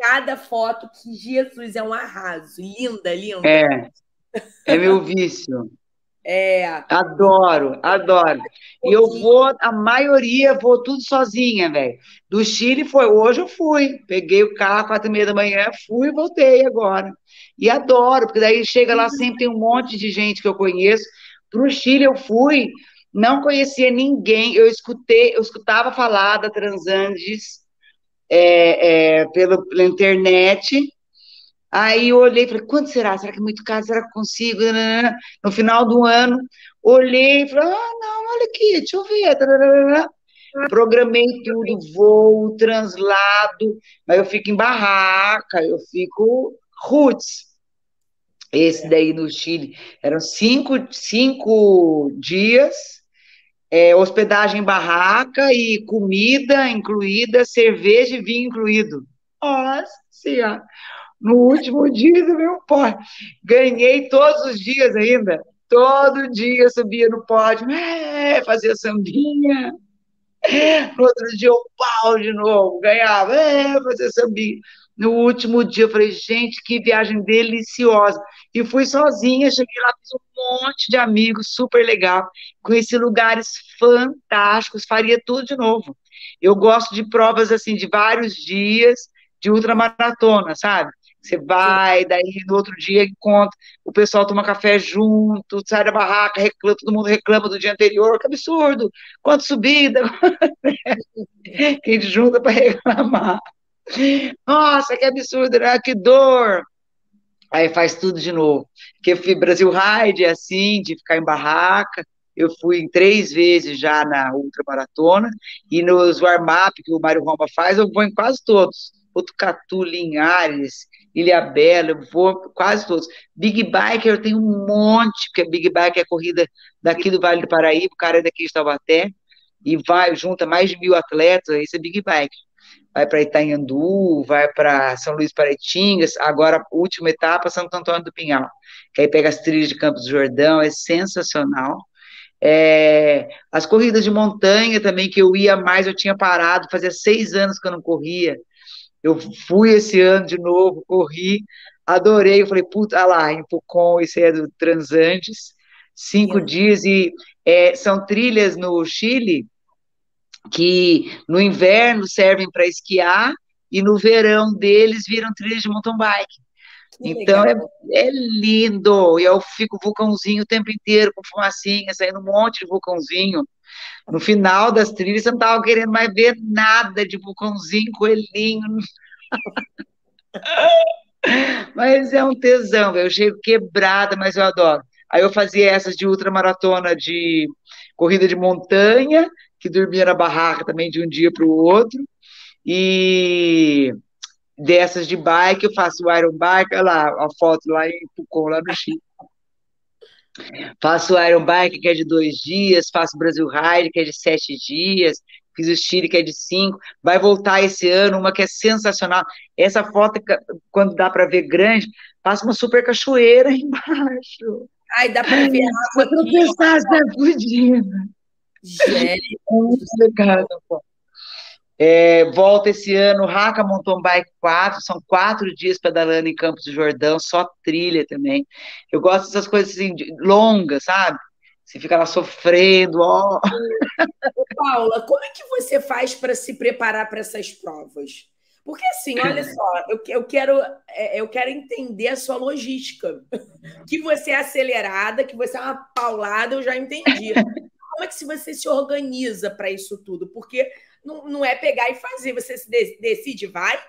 Cada foto que Jesus é um arraso. Linda, linda. É. É meu vício. É. Adoro, adoro. E eu vou, a maioria, vou tudo sozinha, velho. Do Chile foi, hoje eu fui. Peguei o carro, quatro e meia da manhã, fui e voltei agora. E adoro, porque daí chega lá, sempre tem um monte de gente que eu conheço. Pro Chile eu fui, não conhecia ninguém. Eu escutei, eu escutava falar da Transandes é, é, pela, pela internet Aí eu olhei e falei, quanto será? Será que é muito caro? Será que consigo? No final do ano, olhei e falei, ah, não, olha aqui, deixa eu ver. Programei tudo, voo, translado, mas eu fico em barraca, eu fico roots. Esse daí no Chile, eram cinco, cinco dias, é, hospedagem em barraca e comida incluída, cerveja e vinho incluído. Nossa senhora! no último <laughs> dia do meu pódio. Ganhei todos os dias ainda. Todo dia subia no pódio, é, fazia sambinha. No outro dia, o pau de novo, ganhava, é, fazer sambinha. No último dia, eu falei, gente, que viagem deliciosa. E fui sozinha, cheguei lá, fiz um monte de amigos, super legal. Conheci lugares fantásticos, faria tudo de novo. Eu gosto de provas, assim, de vários dias, de ultramaratona, sabe? Você vai, daí no outro dia encontra, o pessoal toma café junto, sai da barraca, reclama, todo mundo reclama do dia anterior, que absurdo, quanto subida, <laughs> quem junta para reclamar. Nossa, que absurdo, né? que dor. Aí faz tudo de novo. Porque fui Brasil Ride, é assim, de ficar em barraca. Eu fui três vezes já na ultramaratona, e nos warm-up que o Mário Roma faz, eu vou em quase todos. Botucatu, Linhares, Ilha Bela, eu vou quase todos. Big Bike eu tenho um monte, porque Big Bike é corrida daqui do Vale do Paraíba, o cara é daqui de Taubaté, e vai, junta mais de mil atletas, esse é Big Bike vai para Itanhandu, vai para São Luís Paraitingas, agora última etapa, Santo Antônio do Pinhal, que aí pega as trilhas de Campos do Jordão, é sensacional. É, as corridas de montanha também, que eu ia mais, eu tinha parado, fazia seis anos que eu não corria, eu fui esse ano de novo, corri, adorei, eu falei, puta, ah lá, em Pucon, isso aí é do Transantes, cinco dias, e é, são trilhas no Chile, que no inverno servem para esquiar e no verão deles viram trilhas de mountain bike. Que então é, é, lindo. E eu fico vulcãozinho o tempo inteiro, com fumacinha, saindo um monte de vulcãozinho. No final das trilhas, eu não estava querendo mais ver nada de vulcãozinho, coelhinho. <laughs> mas é um tesão, eu chego quebrada, mas eu adoro. Aí eu fazia essas de ultramaratona de corrida de montanha que dormia na barraca também de um dia para o outro. E dessas de bike, eu faço o Iron Bike, olha lá, a foto lá em Pucon, lá no Chile. Faço o Iron Bike, que é de dois dias, faço o Brasil Ride, que é de sete dias, fiz o Chile, que é de cinco. Vai voltar esse ano, uma que é sensacional. Essa foto, quando dá para ver grande, passa uma super cachoeira <laughs> embaixo. Ai, dá para ver a água. Tropeçar, tá fodida. Gente, <laughs> muito legal. É, volta esse ano, Raca Mountain Bike 4, são quatro dias pedalando em Campos do Jordão, só trilha também. Eu gosto dessas coisas assim, longas, sabe? Você fica lá sofrendo, ó. Paula, como é que você faz para se preparar para essas provas? Porque assim, olha <laughs> só, eu, eu, quero, é, eu quero entender a sua logística. <laughs> Que você é acelerada, que você é uma paulada, eu já entendi como é que você se organiza para isso tudo? Porque não, não é pegar e fazer, você se decide, vai,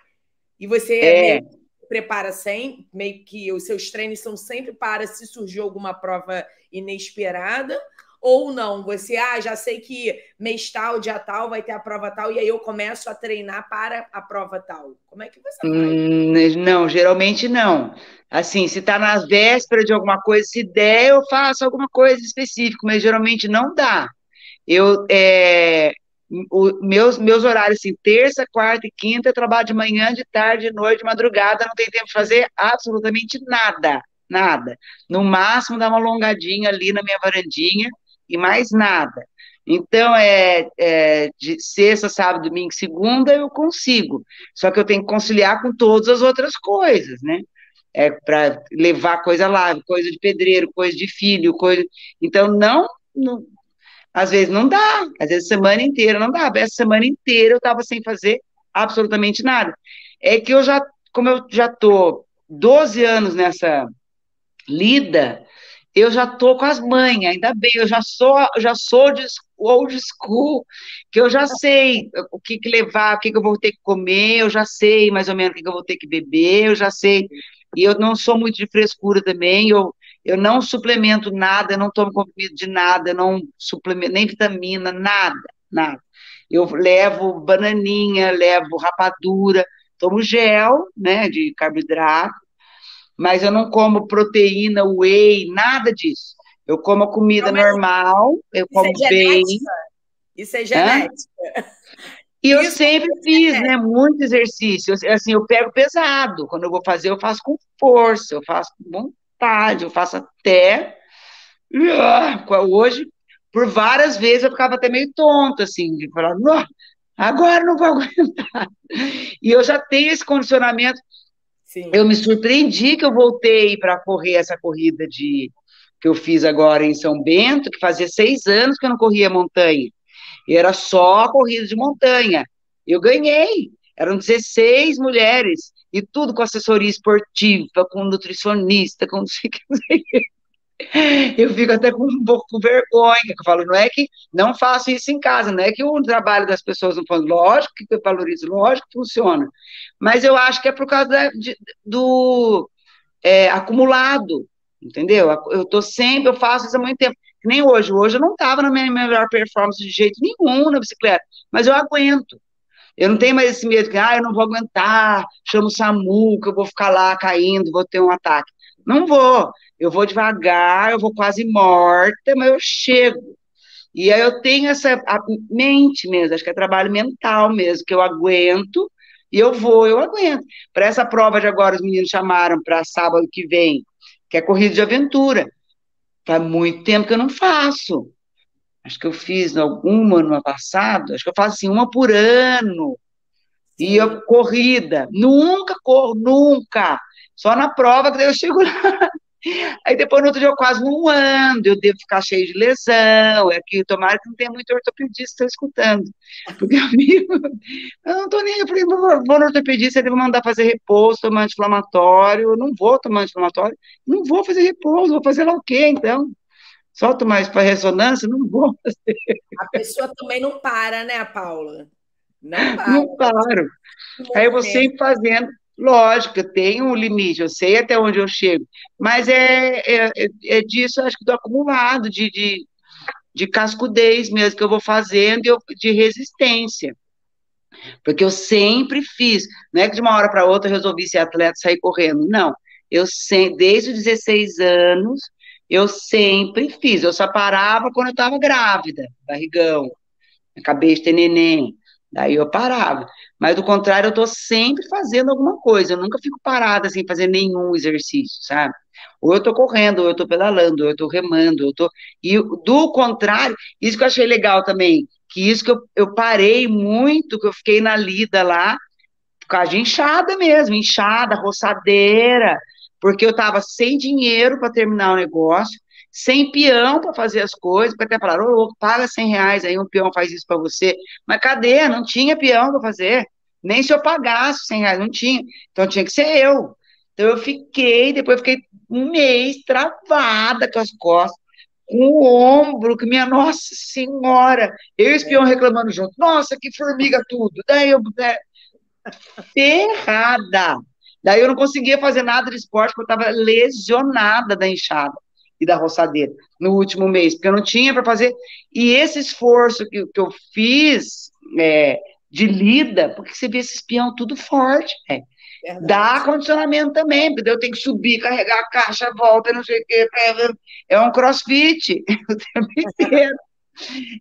e você é. prepara sem, meio que os seus treinos são sempre para se surgir alguma prova inesperada, ou não, você, ah, já sei que mês tal, dia tal, vai ter a prova tal, e aí eu começo a treinar para a prova tal. Como é que você faz? Hum, não, geralmente não. Assim, se está na véspera de alguma coisa, se der, eu faço alguma coisa específica, mas geralmente não dá. Eu, é, o, meus, meus horários, assim, terça, quarta e quinta, eu trabalho de manhã, de tarde, de noite, de madrugada, não tem tempo de fazer absolutamente nada, nada. No máximo, dar uma alongadinha ali na minha varandinha, e mais nada. Então, é, é, de sexta, sábado, domingo, segunda, eu consigo. Só que eu tenho que conciliar com todas as outras coisas, né? É para levar coisa lá, coisa de pedreiro, coisa de filho, coisa. Então, não, não, às vezes não dá, às vezes semana inteira não dá. Essa semana inteira eu estava sem fazer absolutamente nada. É que eu já, como eu já estou 12 anos nessa lida, eu já tô com as manhas, ainda bem, eu já sou, já sou de old school, que eu já sei o que, que levar, o que, que eu vou ter que comer, eu já sei mais ou menos o que, que eu vou ter que beber, eu já sei, e eu não sou muito de frescura também, eu, eu não suplemento nada, eu não tomo comprimido de nada, eu não suplemento nem vitamina, nada, nada. Eu levo bananinha, levo rapadura, tomo gel, né, de carboidrato, mas eu não como proteína, whey, nada disso. Eu como a comida não, normal, eu como é bem. Isso é genética. E eu Isso sempre é fiz, né, muito exercício. Assim, eu pego pesado. Quando eu vou fazer, eu faço com força, eu faço com vontade, eu faço até. Hoje, por várias vezes eu ficava até meio tonta, assim, de falar, agora não vou <laughs> aguentar. E eu já tenho esse condicionamento. Sim. Eu me surpreendi que eu voltei para correr essa corrida de que eu fiz agora em São Bento, que fazia seis anos que eu não corria montanha. E era só corrida de montanha. Eu ganhei. Eram 16 mulheres, e tudo com assessoria esportiva, com nutricionista, com que. <laughs> Eu fico até com um pouco com vergonha, que eu falo, não é que não faço isso em casa, não é que o trabalho das pessoas não funciona, lógico que eu valorizo, lógico que funciona, mas eu acho que é por causa da, de, do é, acumulado, entendeu? Eu tô sempre, eu faço isso há muito tempo, nem hoje, hoje eu não estava na minha melhor performance de jeito nenhum na bicicleta, mas eu aguento, eu não tenho mais esse medo que, ah, eu não vou aguentar, chamo o SAMU, que eu vou ficar lá caindo, vou ter um ataque. Não vou. Eu vou devagar, eu vou quase morta, mas eu chego. E aí eu tenho essa mente mesmo, acho que é trabalho mental mesmo, que eu aguento e eu vou, eu aguento. Para essa prova de agora, os meninos chamaram para sábado que vem, que é corrida de aventura. Faz muito tempo que eu não faço. Acho que eu fiz alguma no ano passado, acho que eu faço assim, uma por ano. E eu, corrida, nunca corro, nunca. Só na prova que daí eu chego lá. Aí depois no outro dia eu quase não ando, eu devo ficar cheio de lesão, é que tomara que não tenha muito ortopedista escutando. Porque <laughs> amigo, eu não tô nem, eu falei, vou, no ortopedista, ele vai mandar fazer repouso, tomar anti-inflamatório, eu não vou tomar anti-inflamatório, não vou fazer repouso, vou fazer lá o quê, então? Só tomar para ressonância, não vou fazer. A pessoa também não para, né, Paula? Não para. Não paro. Aí eu vou sempre fazendo. Lógico, eu tenho um limite, eu sei até onde eu chego, mas é, é, é disso, acho que do acumulado, de, de, de cascudez mesmo, que eu vou fazendo, de resistência. Porque eu sempre fiz, não é que de uma hora para outra eu resolvi ser atleta e sair correndo, não. Eu sempre, desde os 16 anos, eu sempre fiz, eu só parava quando eu estava grávida, barrigão, acabei de ter neném, daí eu parava. Mas do contrário, eu estou sempre fazendo alguma coisa, eu nunca fico parada sem fazer nenhum exercício, sabe? Ou eu estou correndo, ou eu estou pedalando, ou eu estou remando, eu tô. E do contrário, isso que eu achei legal também, que isso que eu, eu parei muito, que eu fiquei na lida lá, por causa de inchada mesmo, inchada, roçadeira, porque eu estava sem dinheiro para terminar o negócio, sem peão para fazer as coisas, para até falar, ô, paga 100 reais, aí um peão faz isso para você. Mas cadê? Não tinha peão para fazer. Nem se eu pagasse 100 reais, não tinha. Então tinha que ser eu. Então eu fiquei, depois fiquei um mês travada com as costas, com o ombro, que minha nossa senhora, eu e espião reclamando junto, nossa, que formiga tudo. Daí eu, né, ferrada. Daí eu não conseguia fazer nada de esporte, porque eu estava lesionada da inchada e da roçadeira no último mês, porque eu não tinha para fazer. E esse esforço que, que eu fiz é, de lida, porque você vê esse espião tudo forte, é. Dá condicionamento também, porque eu tenho que subir, carregar a caixa, volta, não sei o quê. É um crossfit o tempo inteiro.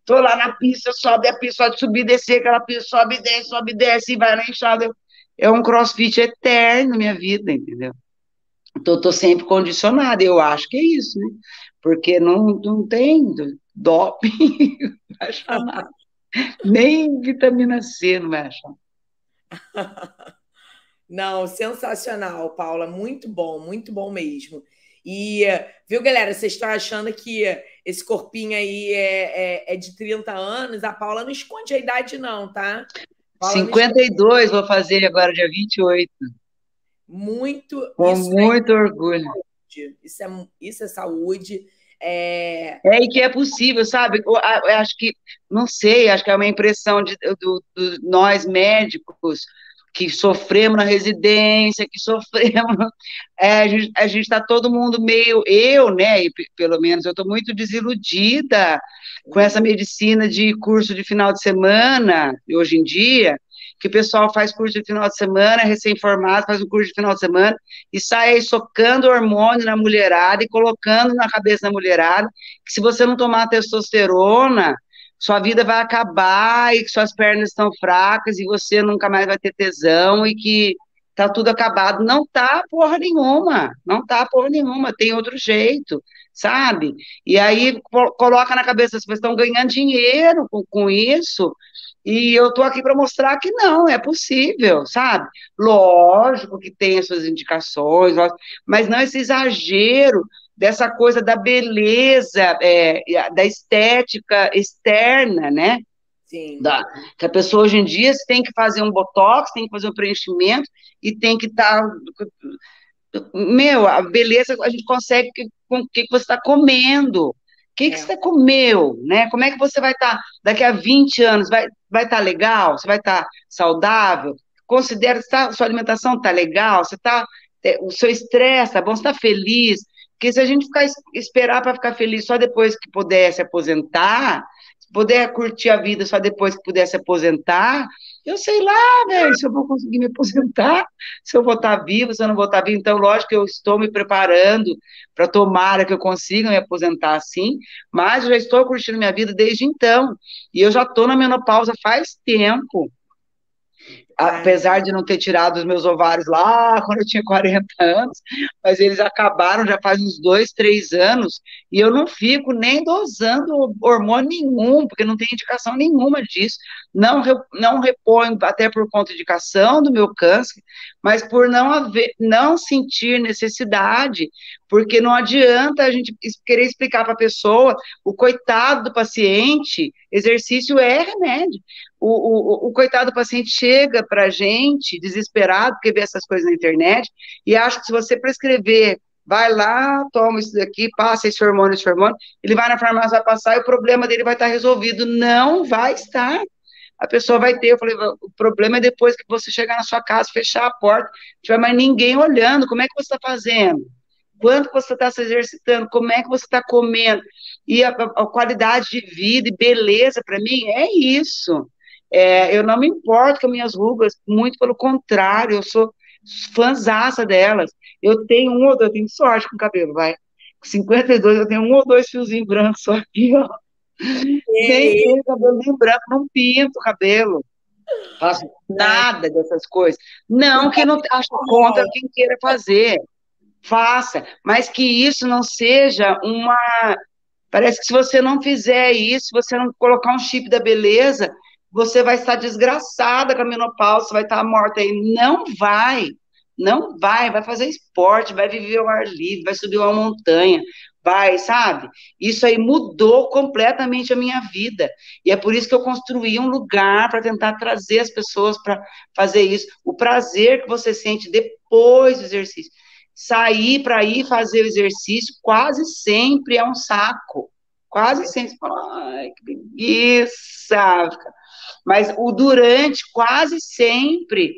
Tô lá na pista, sobe a pista, de subir, descer, aquela pista, sobe, desce, sobe, desce, e vai na enxada é um crossfit eterno na minha vida, entendeu? Então, tô sempre condicionada, eu acho que é isso, né? Porque não, não tem doping, <laughs> vai achar nada. Nem vitamina C não vai achar. <laughs> Não, sensacional, Paula. Muito bom, muito bom mesmo. E, viu, galera, vocês estão achando que esse corpinho aí é, é, é, de 30 anos? A Paula não esconde a idade, não, tá? 52 vou fazer agora, dia 28. Muito. Com é muito é orgulho. Isso é, isso é saúde. É... é, e que é possível, sabe? Eu, eu acho que, não sei, acho que é uma impressão de, do, do, nós médicos que sofremos na residência, que sofremos. <laughs> É, a gente está todo mundo meio. Eu, né, pelo menos, eu estou muito desiludida com essa medicina de curso de final de semana, hoje em dia, que o pessoal faz curso de final de semana, recém-formado, faz um curso de final de semana, e sai aí socando hormônio na mulherada e colocando na cabeça da mulherada que se você não tomar testosterona, sua vida vai acabar e que suas pernas estão fracas e você nunca mais vai ter tesão e que tá tudo acabado. Não tá porra nenhuma, não tá porra nenhuma, tem outro jeito, sabe? E aí coloca na cabeça, pessoas estão ganhando dinheiro com, com isso, e eu tô aqui para mostrar que não, é possível, sabe? Lógico que tem as suas indicações, mas não esse exagero dessa coisa da beleza, é, da estética externa, né? Sim. Da, que a pessoa hoje em dia tem que fazer um botox, tem que fazer um preenchimento e tem que estar. Tá, meu, a beleza a gente consegue com o que você está comendo. O que, que é. você comeu, né? Como é que você vai estar tá, daqui a 20 anos? Vai estar vai tá legal? Você vai estar tá saudável? Considera que tá, sua alimentação está legal? Você tá, é, o seu estresse está bom? Você está feliz? Porque se a gente ficar esperar para ficar feliz só depois que puder se aposentar, puder curtir a vida só depois que puder se aposentar, eu sei lá, velho, se eu vou conseguir me aposentar, <laughs> se eu vou estar vivo, se eu não vou estar vivo. Então, lógico que eu estou me preparando para tomara que eu consiga me aposentar assim, mas eu já estou curtindo minha vida desde então. E eu já estou na menopausa faz tempo apesar de não ter tirado os meus ovários lá <laughs> quando eu tinha 40 anos, mas eles acabaram já faz uns dois, três anos, e eu não fico nem dosando hormônio nenhum, porque não tem indicação nenhuma disso. Não, não reponho, até por conta de indicação do meu câncer, mas por não haver, não sentir necessidade, porque não adianta a gente querer explicar para a pessoa, o coitado do paciente, exercício é remédio o, o, o coitado do paciente chega para a gente desesperado, porque vê essas coisas na internet, e acha que se você prescrever, vai lá, toma isso daqui, passa esse hormônio, esse hormônio, ele vai na farmácia, vai passar, e o problema dele vai estar resolvido. Não vai estar. A pessoa vai ter, eu falei, o problema é depois que você chegar na sua casa, fechar a porta, não tiver mais ninguém olhando, como é que você está fazendo? Quanto você está se exercitando? Como é que você está comendo? E a, a, qualidade de vida e beleza, para mim, é isso. É, eu não me importo com minhas rugas, muito pelo contrário, eu sou fãzaça delas. Eu tenho um ou dois, eu tenho sorte com o cabelo, vai. Com 52, eu tenho um ou dois fiozinhos brancos só aqui, ó. Nem tenho cabelo nem branco, não pinto o cabelo. Faço nada dessas coisas. Não que não acho contra quem queira fazer. Faça, mas que isso não seja uma. Parece que se você não fizer isso, você não colocar um chip da beleza, você vai estar desgraçada com a menopausa, vai estar morta aí. Não vai, não vai, vai fazer esporte, vai viver ao ar livre, vai subir uma montanha, vai, sabe? Isso aí mudou completamente a minha vida. E é por isso que eu construí um lugar para tentar trazer as pessoas para fazer isso. O prazer que você sente depois do exercício. Sair para ir fazer o exercício quase sempre é um saco. Quase sempre. Ai, que preguiça. Mas o durante quase sempre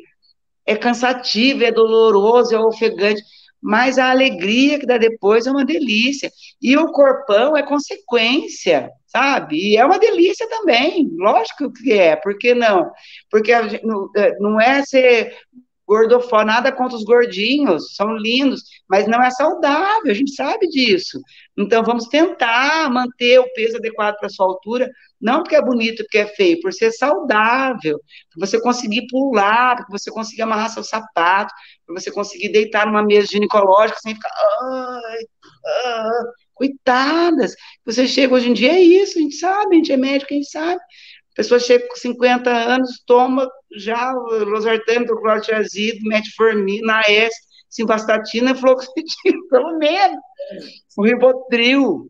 é cansativo, é doloroso, é ofegante, mas a alegria que dá depois é uma delícia. E o corpão é consequência, sabe? E é uma delícia também, lógico que é, por que não? Porque não é ser gordofó, nada contra os gordinhos, são lindos, mas não é saudável, a gente sabe disso. Então vamos tentar manter o peso adequado para sua altura, não porque é bonito, porque é feio, por ser saudável, para você conseguir pular, para você conseguir amarrar seu sapato, para você conseguir deitar numa mesa ginecológica sem ficar. Ai, ai, coitadas. Você chega hoje em dia, é isso, a gente sabe, a gente é médico, a gente sabe. Pessoa chega com 50 anos, toma já losartano, clorotiazida, metformina, AS, simvastatina, fluoxetina, <laughs> pelo menos. O ribotril,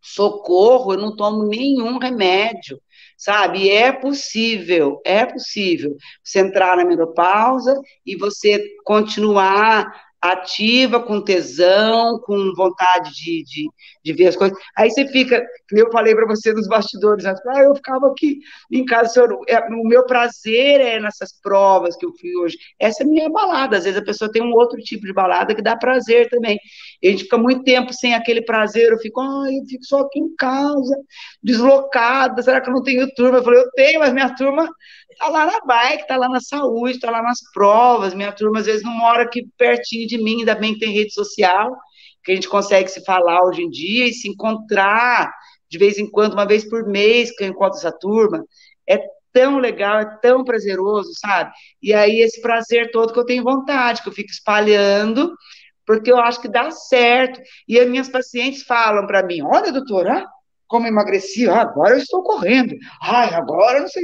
socorro, eu não tomo nenhum remédio, sabe? E é possível, é possível você entrar na menopausa e você continuar ativa, com tesão, com vontade de, de, de ver as coisas. Aí você fica, eu falei para você nos bastidores, ah, eu ficava aqui em casa, senhor, é, o meu prazer é nessas provas que eu fui hoje. Essa é a minha balada. Às vezes a pessoa tem um outro tipo de balada que dá prazer também. A gente fica muito tempo sem aquele prazer, eu fico, ai, eu fico só aqui em casa, deslocada, será que eu não tenho turma? Eu falei, eu tenho, mas minha turma tá lá na bike, tá lá na saúde, tá lá nas provas. Minha turma às vezes não mora aqui pertinho de mim, ainda bem que tem rede social, que a gente consegue se falar hoje em dia e se encontrar de vez em quando, uma vez por mês que eu encontro essa turma. É tão legal, é tão prazeroso, sabe? E aí esse prazer todo que eu tenho vontade, que eu fico espalhando, porque eu acho que dá certo. E as minhas pacientes falam para mim: olha, doutora, como emagreci, ah, agora eu estou correndo, ai, agora não sei.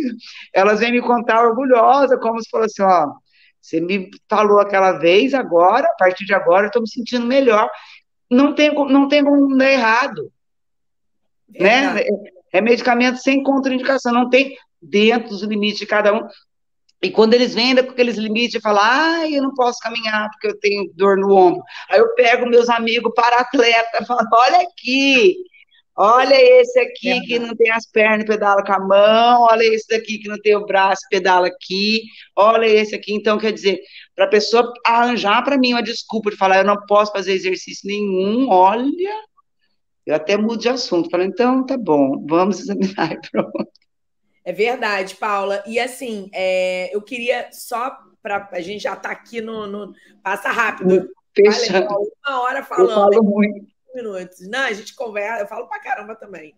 Elas vêm me contar orgulhosa, como se fosse assim: ó, você me falou aquela vez, agora, a partir de agora, eu estou me sentindo melhor. Não tem, não tem como dar errado. Né? É medicamento sem contraindicação, não tem dentro dos limites de cada um. E quando eles vêm com aqueles limites e falam, ah, eu não posso caminhar porque eu tenho dor no ombro. Aí eu pego meus amigos para atleta, falo, olha aqui, olha esse aqui é. que não tem as pernas, pedala com a mão, olha esse daqui que não tem o braço, pedala aqui, olha esse aqui. Então, quer dizer, para a pessoa arranjar para mim uma desculpa de falar, eu não posso fazer exercício nenhum, olha, eu até mudo de assunto. Falo, então, tá bom, vamos examinar e <laughs> pronto. É verdade, Paula. E assim, é, eu queria só para a gente já tá aqui no, no passa rápido. Fechando. Vale, uma hora falando. Eu falo muito. Minutos. Não, a gente conversa. Eu falo para caramba também.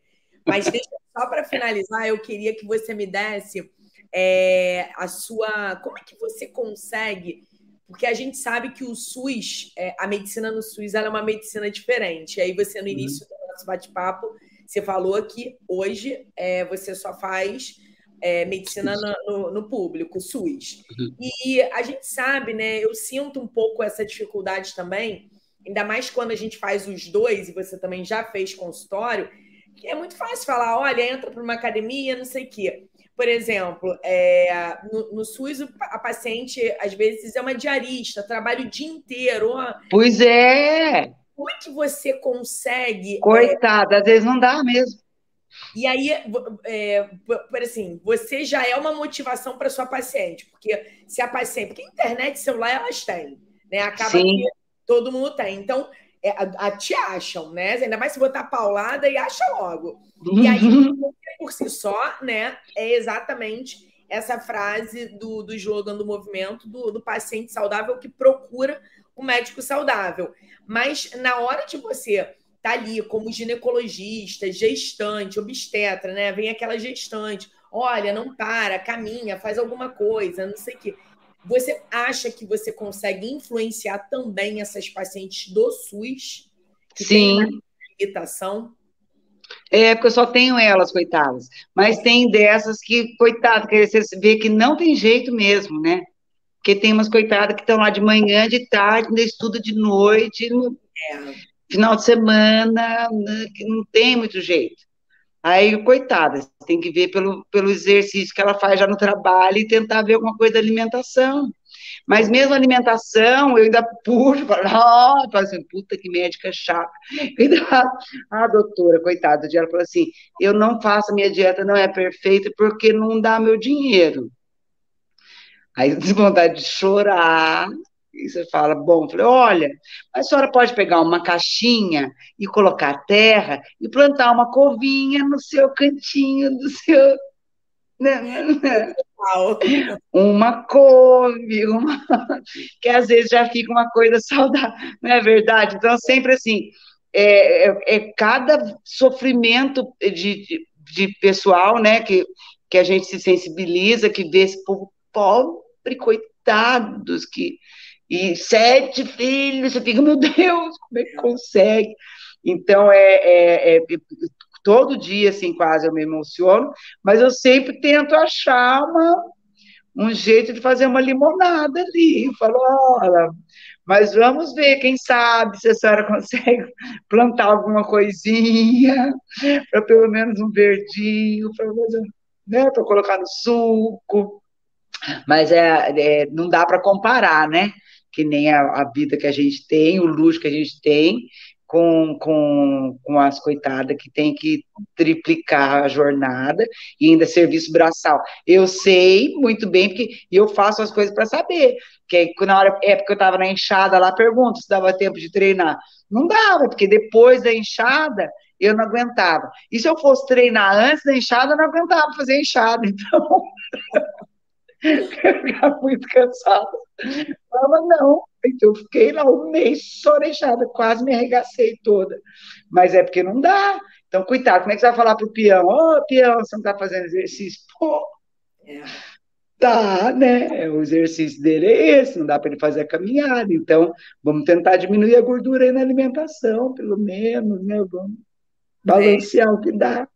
Mas deixa, só para finalizar, eu queria que você me desse é, a sua. Como é que você consegue? Porque a gente sabe que o SUS, é, a medicina no SUS, ela é uma medicina diferente. Aí você no uhum. início uhum. do nosso bate-papo você falou que hoje é, você só faz é, medicina no, no, no, público, SUS. Uhum. E a gente sabe, né? Eu sinto um pouco essa dificuldade também, ainda mais quando a gente faz os dois, e você também já fez consultório, que é muito fácil falar: olha, entra para uma academia, não sei o quê. Por exemplo, é, no, no, SUS, a paciente às vezes é uma diarista, trabalha o dia inteiro. Pois é! como é que você consegue. É, Coitada, é... às vezes não dá mesmo. E aí, é, por assim, você já é uma motivação para sua paciente, porque se a paciente, porque internet celular elas têm, né? Acaba Sim. que todo mundo tem. Então, é, a, a, te acham, né? Ainda mais se botar paulada e acha logo. E aí, uhum. por si só, né? É exatamente essa frase do, do slogan do movimento do, do paciente saudável que procura o médico saudável. Mas na hora de você tá ali como ginecologista, gestante, obstetra, né? Vem aquela gestante, olha, não para, caminha, faz alguma coisa, não sei o quê. Você acha que você consegue influenciar também essas pacientes do SUS que Sim. limitação? É, porque eu só tenho elas, coitadas. Mas tem dessas que, coitado, que você vê que não tem jeito mesmo, né? Porque tem umas coitadas que estão lá de manhã, de tarde, ainda estuda de noite, no é. final de semana, né, que não tem muito jeito. Aí, coitada, tem que ver pelo, pelo exercício que ela faz já no trabalho e tentar ver alguma coisa da alimentação. Mas mesmo alimentação, eu ainda puxo, <laughs> falo, ah, falo assim, puta que médica chata. <laughs> A doutora, coitada, ela falou assim, eu não faço, minha dieta não é perfeita porque não dá meu dinheiro. Aí <laughs> tem vontade de chorar. E você fala, bom, falei, olha, a senhora pode pegar uma caixinha e colocar terra e plantar uma covinha no seu cantinho do seu. Né, né, né. Uma couve, uma... que às vezes já fica uma coisa saudável, não é verdade? Então, sempre assim, é, é, é cada sofrimento de, de, de, pessoal, né, que, que a gente se sensibiliza, que vê esse povo pobre, coitados, que e sete filhos, você fica, meu Deus, como é que consegue? Então, é, é, é, todo dia, assim, quase eu me emociono, mas eu sempre tento achar uma, um jeito de fazer uma limonada ali. Eu falo, olha, mas vamos ver, quem sabe se a senhora <laughs> consegue plantar alguma coisinha, para pelo menos um verdinho, para né, colocar no suco. Mas é, é não dá para comparar, né? Que nem a, a, vida que a gente tem, o luxo que a gente tem, com, com, com as coitadas que tem que triplicar a jornada e ainda serviço braçal. Eu sei muito bem, porque eu faço as coisas para saber. Que na hora, época eu estava na enxada lá, pergunto se dava tempo de treinar. Não dava, porque depois da enxada eu não aguentava. E se eu fosse treinar antes da enxada, eu não aguentava fazer enxada. <laughs> Então, eu ficava muito cansada. Falava, não. Então, eu fiquei lá um mês só deixada, quase me arregacei toda. Mas é porque não dá. Então, coitado, como é que você vai falar pro peão? Ô, oh, peão, você não está fazendo exercício? Pô, É. Tá, né? É, o exercício dele é esse, não dá para ele fazer a caminhada. Então, vamos tentar diminuir a gordura aí na alimentação, pelo menos, né? Vamos balancear é. o que dá.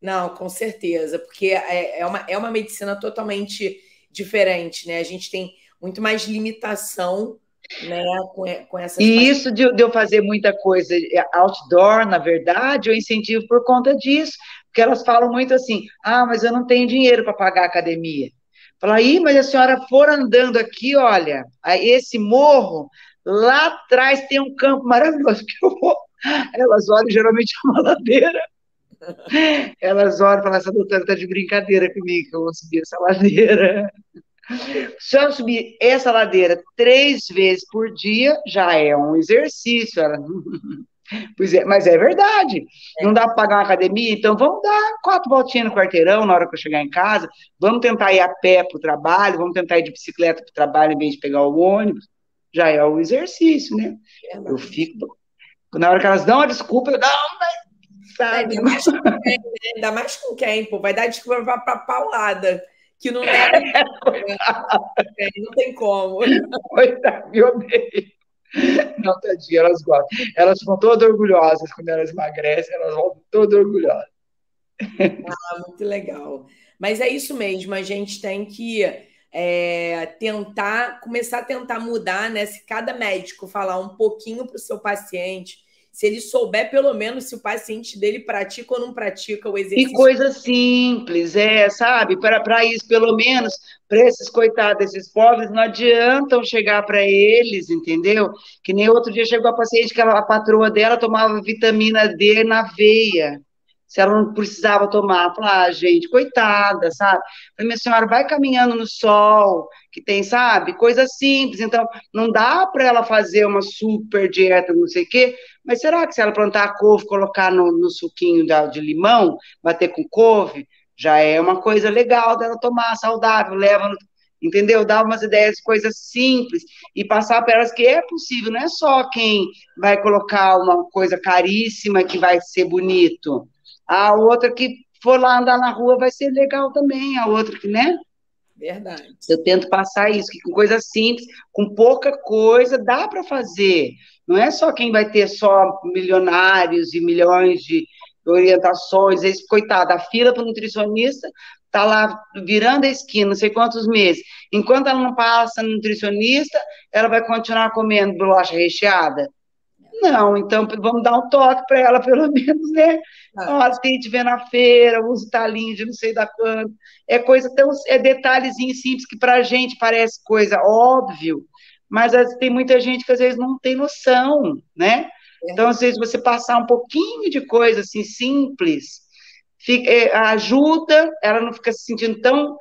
Não, com certeza, porque é, é, uma, é uma medicina totalmente diferente, né? A gente tem muito mais limitação né, com, com essas. E isso de, de, eu fazer muita coisa é, outdoor, na verdade, eu incentivo por conta disso, porque elas falam muito assim: ah, mas eu não tenho dinheiro para pagar a academia. Fala, aí, mas a senhora for andando aqui, olha, esse morro, lá atrás tem um campo maravilhoso que eu vou. Elas olham, geralmente é uma ladeira. Elas olham e falam, essa doutora está de brincadeira comigo, que eu vou subir essa ladeira. Se eu subir essa ladeira três vezes por dia, já é um exercício. Ela... <laughs> Pois é, mas é verdade. É. Não dá para pagar uma academia, então vamos dar quatro voltinhas no quarteirão na hora que eu chegar em casa. Vamos tentar ir a pé para o trabalho, vamos tentar ir de bicicleta para o trabalho em vez de pegar o ônibus. Já é o exercício, né? É eu fico. Na hora que elas dão a desculpa, eu não, sabe? Ainda mais com quem, né? Ainda mais com quem, pô? Vai dar desculpa para paulada que não é. é não tem como. Coitado, me odeio. Não, tadinha, elas gostam. Elas ficam todas orgulhosas quando elas emagrecem, elas voltam todas orgulhosas. Ah, muito legal. Mas é isso mesmo, a gente tem que é, tentar, começar a tentar mudar, né? Se cada médico falar um pouquinho para o seu paciente, se ele souber pelo menos se o paciente dele pratica ou não pratica o exercício. E coisa simples, é, sabe? Para isso, pelo menos, para esses coitados, esses pobres, não adiantam chegar para eles, entendeu? Que nem outro dia chegou a paciente que a patroa dela tomava vitamina D na veia se ela não precisava tomar. Falar, ah, gente, coitada, sabe? Falei, minha senhora, vai caminhando no sol, que tem, sabe? Coisa simples. Então, não dá para ela fazer uma super dieta, não sei o quê, mas será que se ela plantar couve, colocar no, no suquinho da, de limão, bater com couve, já é uma coisa legal dela tomar, saudável, leva entendeu? Dar umas ideias, coisas simples e passar para elas que é possível, não é só quem vai colocar uma coisa caríssima que vai ser bonito. A outra que for lá andar na rua vai ser legal também, a outra que, né? Verdade. Eu tento passar isso, que com coisa simples, com pouca coisa, dá para fazer. Não é só quem vai ter só milionários e milhões de orientações, esse, coitado, a fila para nutricionista está lá virando a esquina, não sei quantos meses. Enquanto ela não passa no nutricionista, ela vai continuar comendo bolacha recheada. Não, então vamos dar um toque para ela, <laughs> pelo menos, né? Ah. Ó, tente ver na feira, usa talinho de não sei da quanto. É coisa tão. É detalhezinho simples que para a gente parece coisa óbvio, mas tem muita gente que às vezes não tem noção, né? É. Então, às vezes, você passar um pouquinho de coisa assim simples, fica, é, ajuda, ela não fica se sentindo tão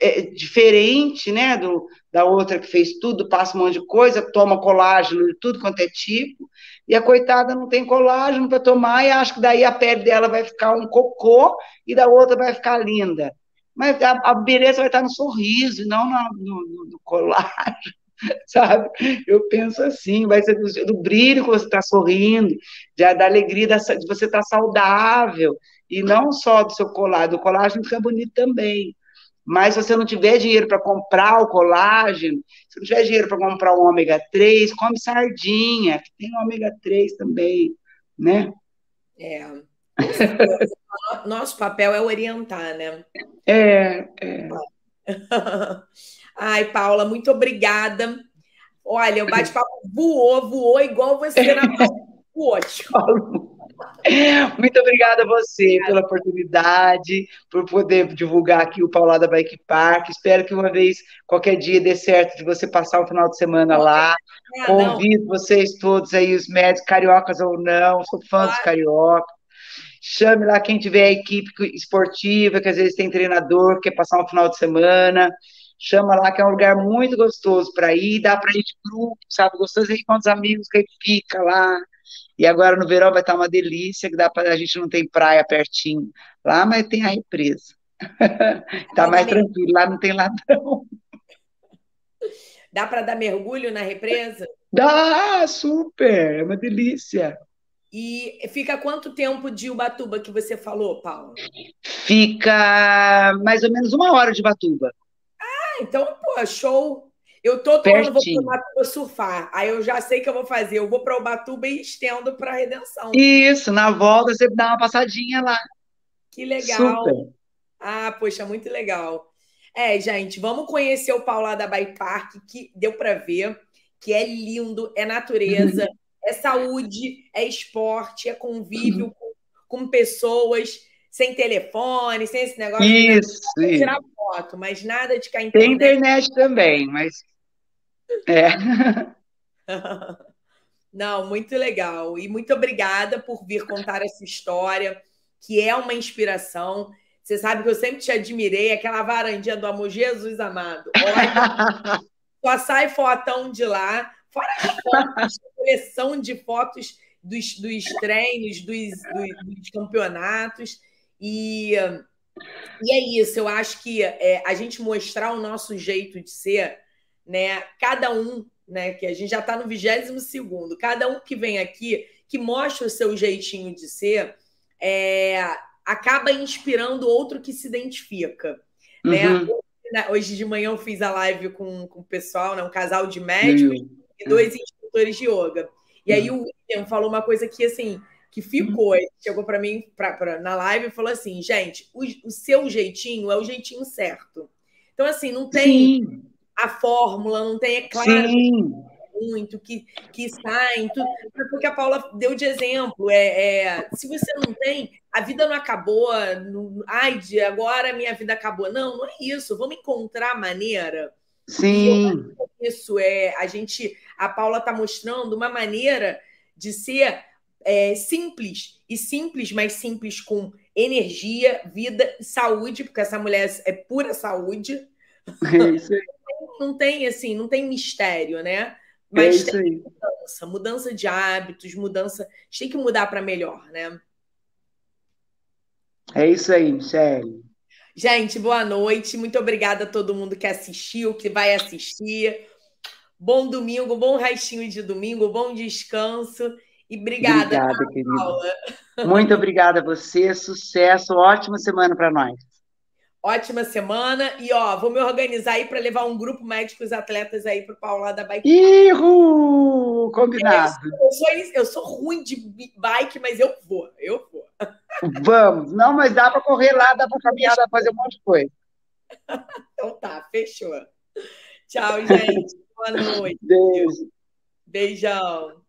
é, diferente, né, do, da outra que fez tudo, passa um monte de coisa, toma colágeno de tudo quanto é tipo, e a coitada não tem colágeno para tomar e acha que daí a pele dela vai ficar um cocô e da outra vai ficar linda. Mas a, a beleza vai estar no sorriso, não no, no, no colágeno, <laughs> sabe? Eu penso assim, vai ser do, do brilho que você está sorrindo, de, da alegria da, de você estar tá saudável, e não só do seu colágeno, o colágeno fica bonito também. Mas se você não tiver dinheiro para comprar o colágeno, se não tiver dinheiro para comprar o ômega 3, come sardinha, que tem ômega 3 também, né? É. <laughs> Nosso papel é orientar, né? É, é. <laughs> Ai, Paula, muito obrigada. Olha, o bate-papo voou, voou igual você na <laughs> ótimo. Muito obrigada a você pela oportunidade, por poder divulgar aqui o Paulada Bike Park. Espero que uma vez, qualquer dia, dê certo de você passar o final de semana lá. Ah, Convido não. vocês todos aí, os médicos, cariocas ou não, sou fã dos cariocas. Chame lá quem tiver a equipe esportiva, que às vezes tem treinador, quer passar um final de semana. Chama lá, que é um lugar muito gostoso para ir, dá para ir de grupo, sabe? Gostoso ir com os amigos que aí fica lá e agora no verão vai estar uma delícia, que dá para a gente não tem praia pertinho lá, mas tem a represa. Está <laughs> mais tranquilo, lá não tem ladrão. Dá para dar mergulho na represa? Dá, super, é uma delícia. E fica quanto tempo de Ubatuba que você falou, Paulo? Fica mais ou menos uma hora de Ubatuba. Ah, então, pô, show. Eu tô tomando, vou para Ubatuba surfar. Aí eu já sei que eu vou fazer. Eu vou para Ubatuba e estendo para Redenção. Isso, na volta você dá uma passadinha lá. Que legal. Super. Ah, poxa, muito legal. É, gente, vamos conhecer o Paulo lá da Bay Park, que deu para ver, que é lindo, é natureza, <laughs> é saúde, é esporte, é convívio com, com, pessoas, sem telefone, sem esse negócio isso, tirar foto, mas nada de cair Tem internet também, mas. <laughs> É. Não, muito legal. E muito obrigada por vir contar essa história, que é uma inspiração. Você sabe que eu sempre te admirei, aquela varandinha do amor, Jesus amado. Olha, <laughs> só sai fotão de lá, fora as fotos, <laughs> coleção de fotos dos, dos treinos, dos, dos, dos campeonatos. E, e é isso, eu acho que é, a gente mostrar o nosso jeito de ser, né? Cada um, né? Que a gente já está no 22 segundo, cada um que vem aqui, que mostra o seu jeitinho de ser, é, acaba inspirando outro que se identifica. Né? Uhum. Né? Hoje de manhã eu fiz a live com, com o pessoal, né? um casal de médicos uhum. e dois instrutores de yoga. E aí uhum. o William falou uma coisa que assim que ficou, ele chegou para mim pra, pra, na live e falou assim, gente, o, o, seu jeitinho é o jeitinho certo. Então assim, não tem Sim. a fórmula, não tem, é claro. Sim muito, que, que saem, tudo. Porque a Paula deu de exemplo. É, é, se você não tem, a vida não acabou, não, ai, agora minha vida acabou. Não, não é isso. Vamos encontrar maneira. Sim. Isso é a gente. A Paula está mostrando uma maneira de ser é, simples e simples, mas simples com energia, vida e saúde, porque essa mulher é pura saúde. É isso aí. <laughs> Não tem assim, não tem mistério, né? Mas é tem mudança, mudança de hábitos, mudança. A gente tem que mudar para melhor, né? É isso aí, Michelle. Gente, boa noite. Muito obrigada a todo mundo que assistiu, que vai assistir. Bom domingo, bom restinho de domingo, bom descanso. E obrigada, obrigada Paula. Muito obrigada a você. Sucesso, ótima semana para nós. Ótima semana. E, ó, vou me organizar aí para levar um grupo médicos atletas aí para o Paulo lá da bike. Ihu! Combinado. Eu sou, eu sou, ruim de bike, mas eu vou. Eu vou. <laughs> Vamos. Não, mas dá para correr lá, dá para caminhar, dá para fazer um monte de coisa. <laughs> então tá, fechou. Tchau, gente. <laughs> Boa noite. Beijo. Beijão.